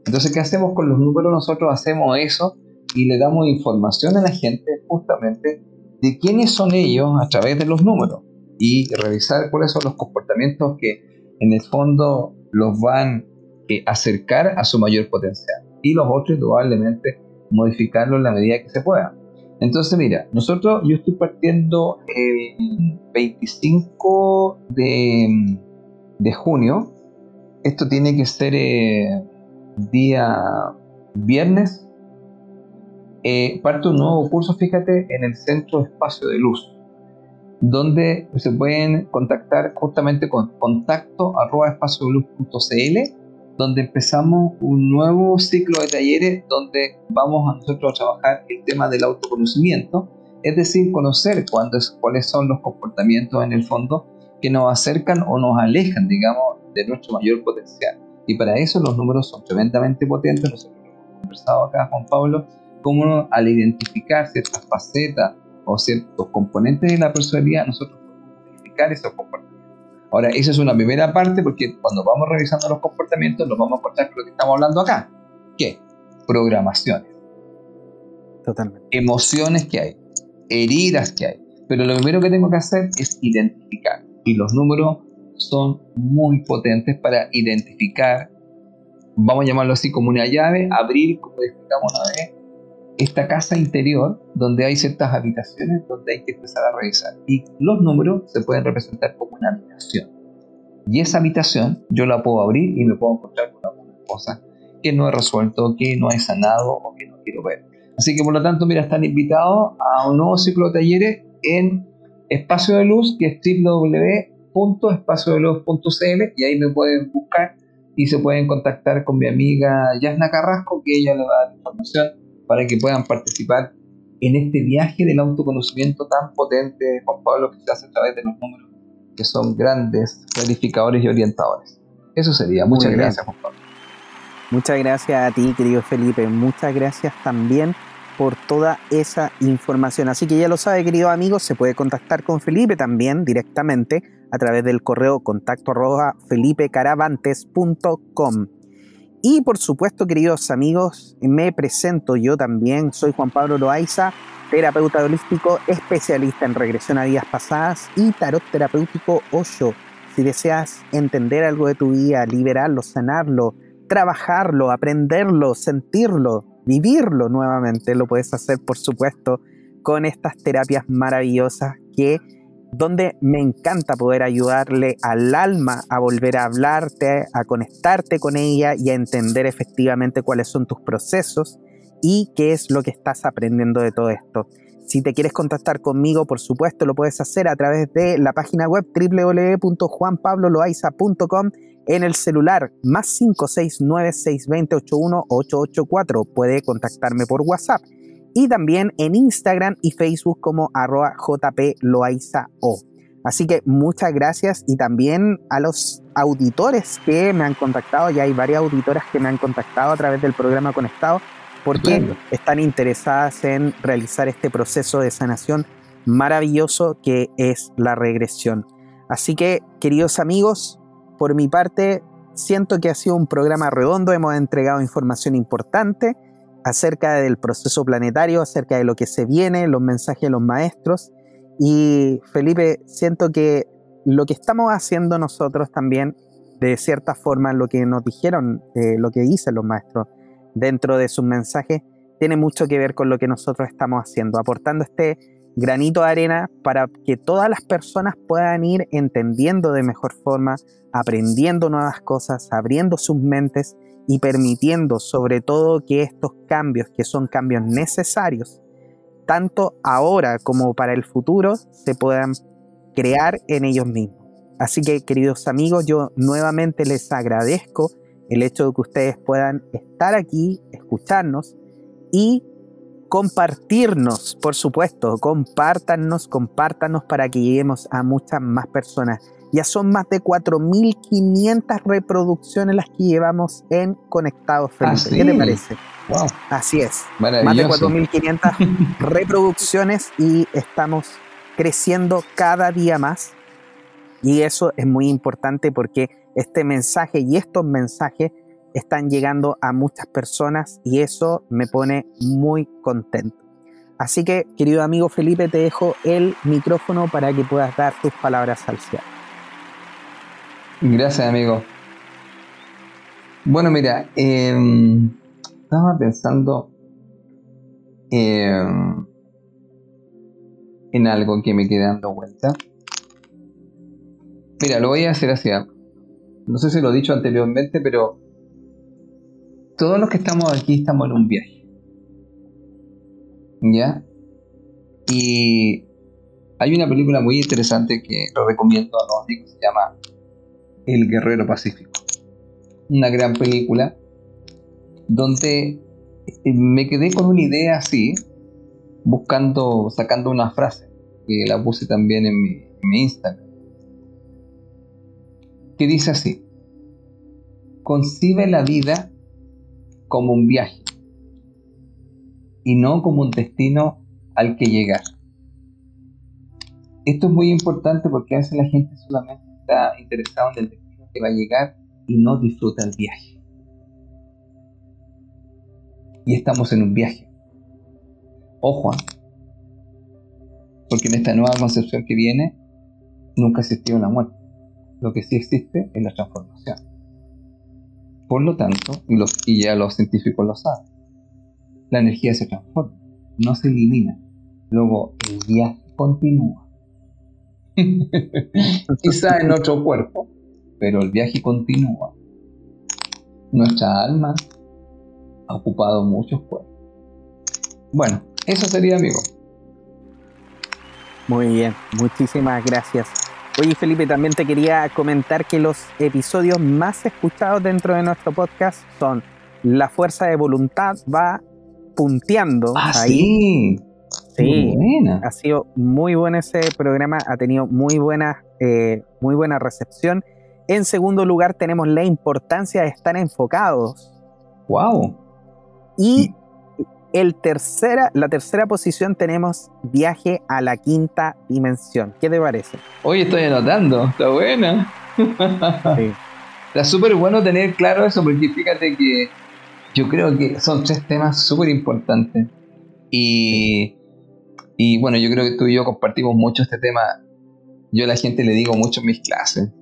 Entonces, ¿qué hacemos con los números? Nosotros hacemos eso y le damos información a la gente justamente de quiénes son ellos a través de los números y revisar cuáles son los comportamientos que en el fondo los van eh, acercar a su mayor potencial y los otros probablemente modificarlo en la medida que se pueda. Entonces, mira, nosotros, yo estoy partiendo el 25 de, de junio. Esto tiene que ser eh, día viernes, eh, parte un nuevo curso, fíjate, en el Centro Espacio de Luz, donde se pueden contactar justamente con contacto arroba donde empezamos un nuevo ciclo de talleres donde vamos a nosotros a trabajar el tema del autoconocimiento, es decir, conocer cuáles son los comportamientos en el fondo que nos acercan o nos alejan, digamos, de nuestro mayor potencial. Y para eso los números son tremendamente potentes. Nosotros hemos conversado acá, Juan Pablo, cómo al identificar ciertas facetas o ciertos componentes de la personalidad, nosotros podemos identificar esos comportamientos. Ahora, esa es una primera parte porque cuando vamos revisando los comportamientos nos vamos a encontrar con lo que estamos hablando acá. ¿Qué? Programaciones. Totalmente. Emociones que hay, heridas que hay. Pero lo primero que tengo que hacer es identificar. Y los números son muy potentes para identificar, vamos a llamarlo así como una llave, abrir, como explicamos una vez, esta casa interior donde hay ciertas habitaciones donde hay que empezar a revisar. Y los números se pueden representar como una habitación. Y esa habitación yo la puedo abrir y me puedo encontrar con algunas cosas que no he resuelto, que no he sanado o que no quiero ver. Así que por lo tanto, mira, están invitados a un nuevo ciclo de talleres en Espacio de Luz, que es www.espaciodeluz.cl y ahí me pueden buscar y se pueden contactar con mi amiga Yasna Carrasco, que ella le va a dar información para que puedan participar en este viaje del autoconocimiento tan potente, Juan Pablo, que se hace a través de los números, que son grandes clarificadores y orientadores. Eso sería. Muchas gracias, Juan Pablo. Muchas gracias a ti, querido Felipe. Muchas gracias también por toda esa información. Así que ya lo sabe, querido amigo, se puede contactar con Felipe también directamente a través del correo contacto arroba felipecaravantes.com. Y por supuesto, queridos amigos, me presento yo también. Soy Juan Pablo Loaiza, terapeuta holístico, especialista en regresión a vidas pasadas y tarot terapéutico Osho. Si deseas entender algo de tu vida, liberarlo, sanarlo, trabajarlo, aprenderlo, sentirlo, vivirlo nuevamente, lo puedes hacer, por supuesto, con estas terapias maravillosas que donde me encanta poder ayudarle al alma a volver a hablarte, a conectarte con ella y a entender efectivamente cuáles son tus procesos y qué es lo que estás aprendiendo de todo esto. Si te quieres contactar conmigo, por supuesto, lo puedes hacer a través de la página web www.juanpabloloaiza.com en el celular más 569-620-81884. Puede contactarme por WhatsApp y también en Instagram y Facebook como arroba jploaizao. Así que muchas gracias y también a los auditores que me han contactado, ya hay varias auditoras que me han contactado a través del programa Conectado porque están interesadas en realizar este proceso de sanación maravilloso que es la regresión. Así que, queridos amigos, por mi parte, siento que ha sido un programa redondo, hemos entregado información importante acerca del proceso planetario, acerca de lo que se viene, los mensajes de los maestros. Y Felipe, siento que lo que estamos haciendo nosotros también, de cierta forma, lo que nos dijeron, eh, lo que dicen los maestros dentro de sus mensajes, tiene mucho que ver con lo que nosotros estamos haciendo, aportando este granito de arena para que todas las personas puedan ir entendiendo de mejor forma, aprendiendo nuevas cosas, abriendo sus mentes y permitiendo sobre todo que estos cambios, que son cambios necesarios, tanto ahora como para el futuro, se puedan crear en ellos mismos. Así que queridos amigos, yo nuevamente les agradezco el hecho de que ustedes puedan estar aquí, escucharnos y compartirnos, por supuesto, compártanos, compártanos para que lleguemos a muchas más personas. Ya son más de 4.500 reproducciones las que llevamos en Conectados Felipe. ¿Qué te parece? Así es. Más de 4.500 reproducciones y estamos creciendo cada día más. Y eso es muy importante porque este mensaje y estos mensajes están llegando a muchas personas y eso me pone muy contento. Así que, querido amigo Felipe, te dejo el micrófono para que puedas dar tus palabras al cielo. Gracias, amigo. Bueno, mira, em, estaba pensando em, en algo que me quedé dando vuelta. Mira, lo voy a hacer así. ¿ah? No sé si lo he dicho anteriormente, pero todos los que estamos aquí estamos en un viaje. ¿Ya? Y hay una película muy interesante que lo recomiendo a los amigos, se llama El Guerrero Pacífico. Una gran película donde eh, me quedé con una idea así, buscando, sacando una frase, que la puse también en mi, Instagram, que dice así, concibe la vida como un viaje y no como un destino al que llegar. Esto es muy importante porque a veces la gente solamente está interesada en el destino que va a llegar y no disfruta el viaje. Y estamos en un viaje. Ojo, ¿ah? porque en esta nueva concepción que viene nunca existió la muerte. Lo que sí existe es la transformación. Por lo tanto, y, y ya los científicos lo saben, la energía se transforma, no se elimina. Luego el viaje continúa. Quizá en otro cuerpo, pero el viaje continúa. Nuestra alma ha ocupado muchos cuerpos. Bueno, eso sería, amigo. Muy bien, muchísimas gracias. Oye, Felipe, también te quería comentar que los episodios más escuchados dentro de nuestro podcast son La fuerza de voluntad va punteando ah, ahí. Sí, ha sido muy bueno ese programa, ha tenido muy buena, eh, muy buena recepción. En segundo lugar, tenemos la importancia de estar enfocados. ¡Wow! Y el tercera, la tercera posición tenemos viaje a la quinta dimensión. ¿Qué te parece? Hoy estoy anotando, está buena. Sí. Está súper bueno tener claro eso, porque fíjate que yo creo que son tres temas súper importantes. Y, y bueno, yo creo que tú y yo compartimos mucho este tema. Yo a la gente le digo mucho en mis clases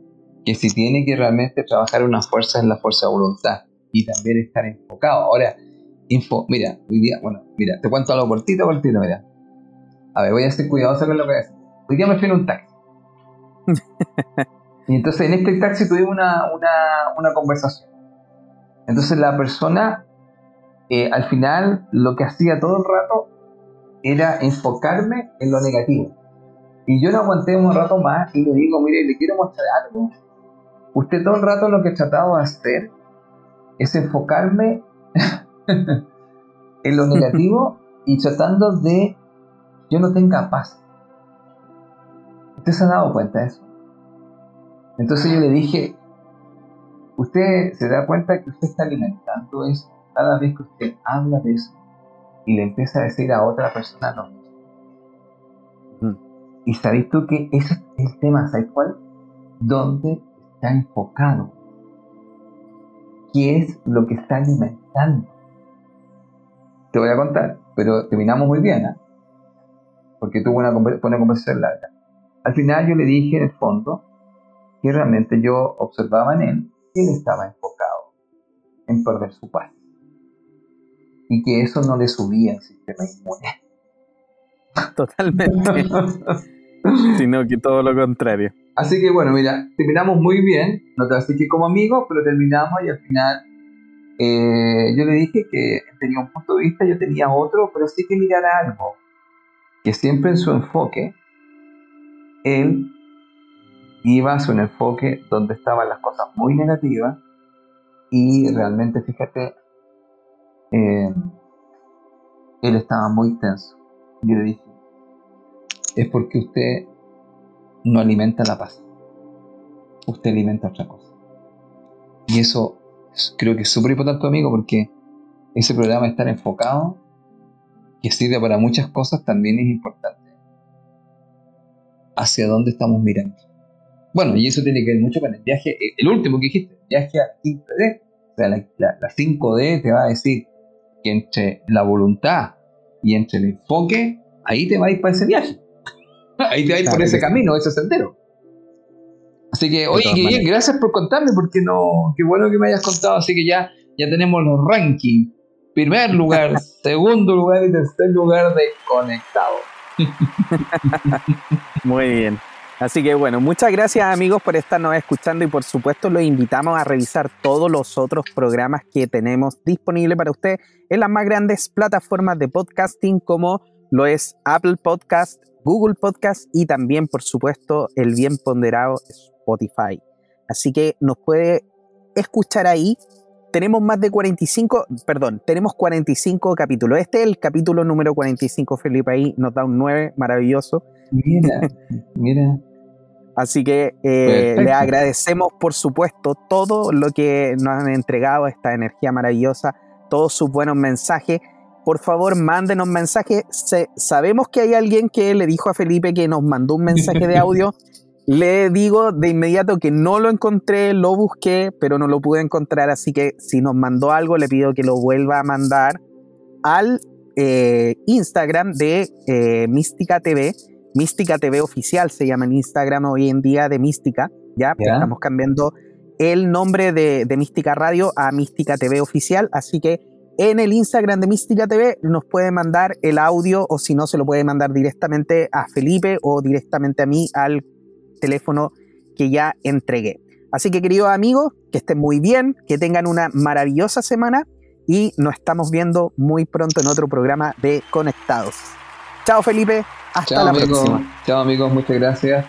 que si tiene que realmente trabajar una fuerza es la fuerza de voluntad y también estar enfocado. Ahora, info, mira, hoy día, bueno, mira, te cuento algo cortito, cortito, mira. A ver, voy a ser cuidadoso con lo que voy a decir. Hoy día me fui en un taxi. y entonces en este taxi tuvimos una, una, una conversación. Entonces la persona, eh, al final, lo que hacía todo el rato era enfocarme en lo negativo. Y yo lo aguanté un rato más y le digo, mire, le quiero mostrar algo. Usted todo el rato lo que he tratado de hacer es enfocarme en lo negativo y tratando de yo no tenga paz. ¿Usted se ha dado cuenta de eso? Entonces yo le dije, usted se da cuenta que usted está alimentando eso cada vez que usted habla de eso y le empieza a decir a otra persona no. Mm. Y sabes tú que ese es el tema, ¿sabes cuál? ¿Dónde está enfocado? ¿Qué es lo que está alimentando? te voy a contar, pero terminamos muy bien, ¿eh? porque tuvo una, una conversación larga. Al final yo le dije en el fondo que realmente yo observaba en él que él estaba enfocado en perder su paz y que eso no le subía el sistema inmune. Totalmente. Sino que todo lo contrario. Así que bueno, mira, terminamos muy bien. No te voy a decir que como amigos, pero terminamos y al final eh, yo le dije que tenía un punto de vista, yo tenía otro, pero sí que mirar algo. Que siempre en su enfoque, él iba a su enfoque donde estaban las cosas muy negativas y realmente, fíjate, eh, él estaba muy tenso. Yo le dije, es porque usted no alimenta la paz, usted alimenta otra cosa. Y eso creo que es súper importante, amigo, porque ese programa estar enfocado, que sirve para muchas cosas, también es importante. Hacia dónde estamos mirando. Bueno, y eso tiene que ver mucho con el viaje, el último que dijiste, el viaje a la 5D. O sea, la, 5D te va a decir que entre la voluntad y entre el enfoque, ahí te va a ir para ese viaje. ahí te va a ir por ese camino, ese sendero. Así que, oye, qué bien, gracias por contarme, porque no, qué bueno que me hayas contado. Así que ya, ya tenemos los rankings. Primer lugar, segundo lugar y tercer lugar de conectado. Muy bien. Así que bueno, muchas gracias amigos por estarnos escuchando y por supuesto los invitamos a revisar todos los otros programas que tenemos disponibles para usted en las más grandes plataformas de podcasting como lo es Apple Podcast, Google Podcast y también por supuesto el bien ponderado Spotify. Así que nos puede escuchar ahí. Tenemos más de 45, perdón, tenemos 45 capítulos. Este es el capítulo número 45, Felipe, ahí nos da un 9, maravilloso. Mira, mira. Así que eh, le agradecemos, por supuesto, todo lo que nos han entregado, esta energía maravillosa, todos sus buenos mensajes. Por favor, mándenos mensajes. sabemos que hay alguien que le dijo a Felipe que nos mandó un mensaje de audio le digo de inmediato que no lo encontré, lo busqué, pero no lo pude encontrar, así que si nos mandó algo, le pido que lo vuelva a mandar al eh, Instagram de eh, Mística TV. Mística TV oficial se llama en Instagram hoy en día de Mística, ¿ya? Estamos cambiando el nombre de, de Mística Radio a Mística TV oficial, así que en el Instagram de Mística TV nos puede mandar el audio o si no se lo puede mandar directamente a Felipe o directamente a mí al teléfono que ya entregué. Así que queridos amigos, que estén muy bien, que tengan una maravillosa semana y nos estamos viendo muy pronto en otro programa de Conectados. Chao Felipe, hasta la próxima. Chao amigos, muchas gracias.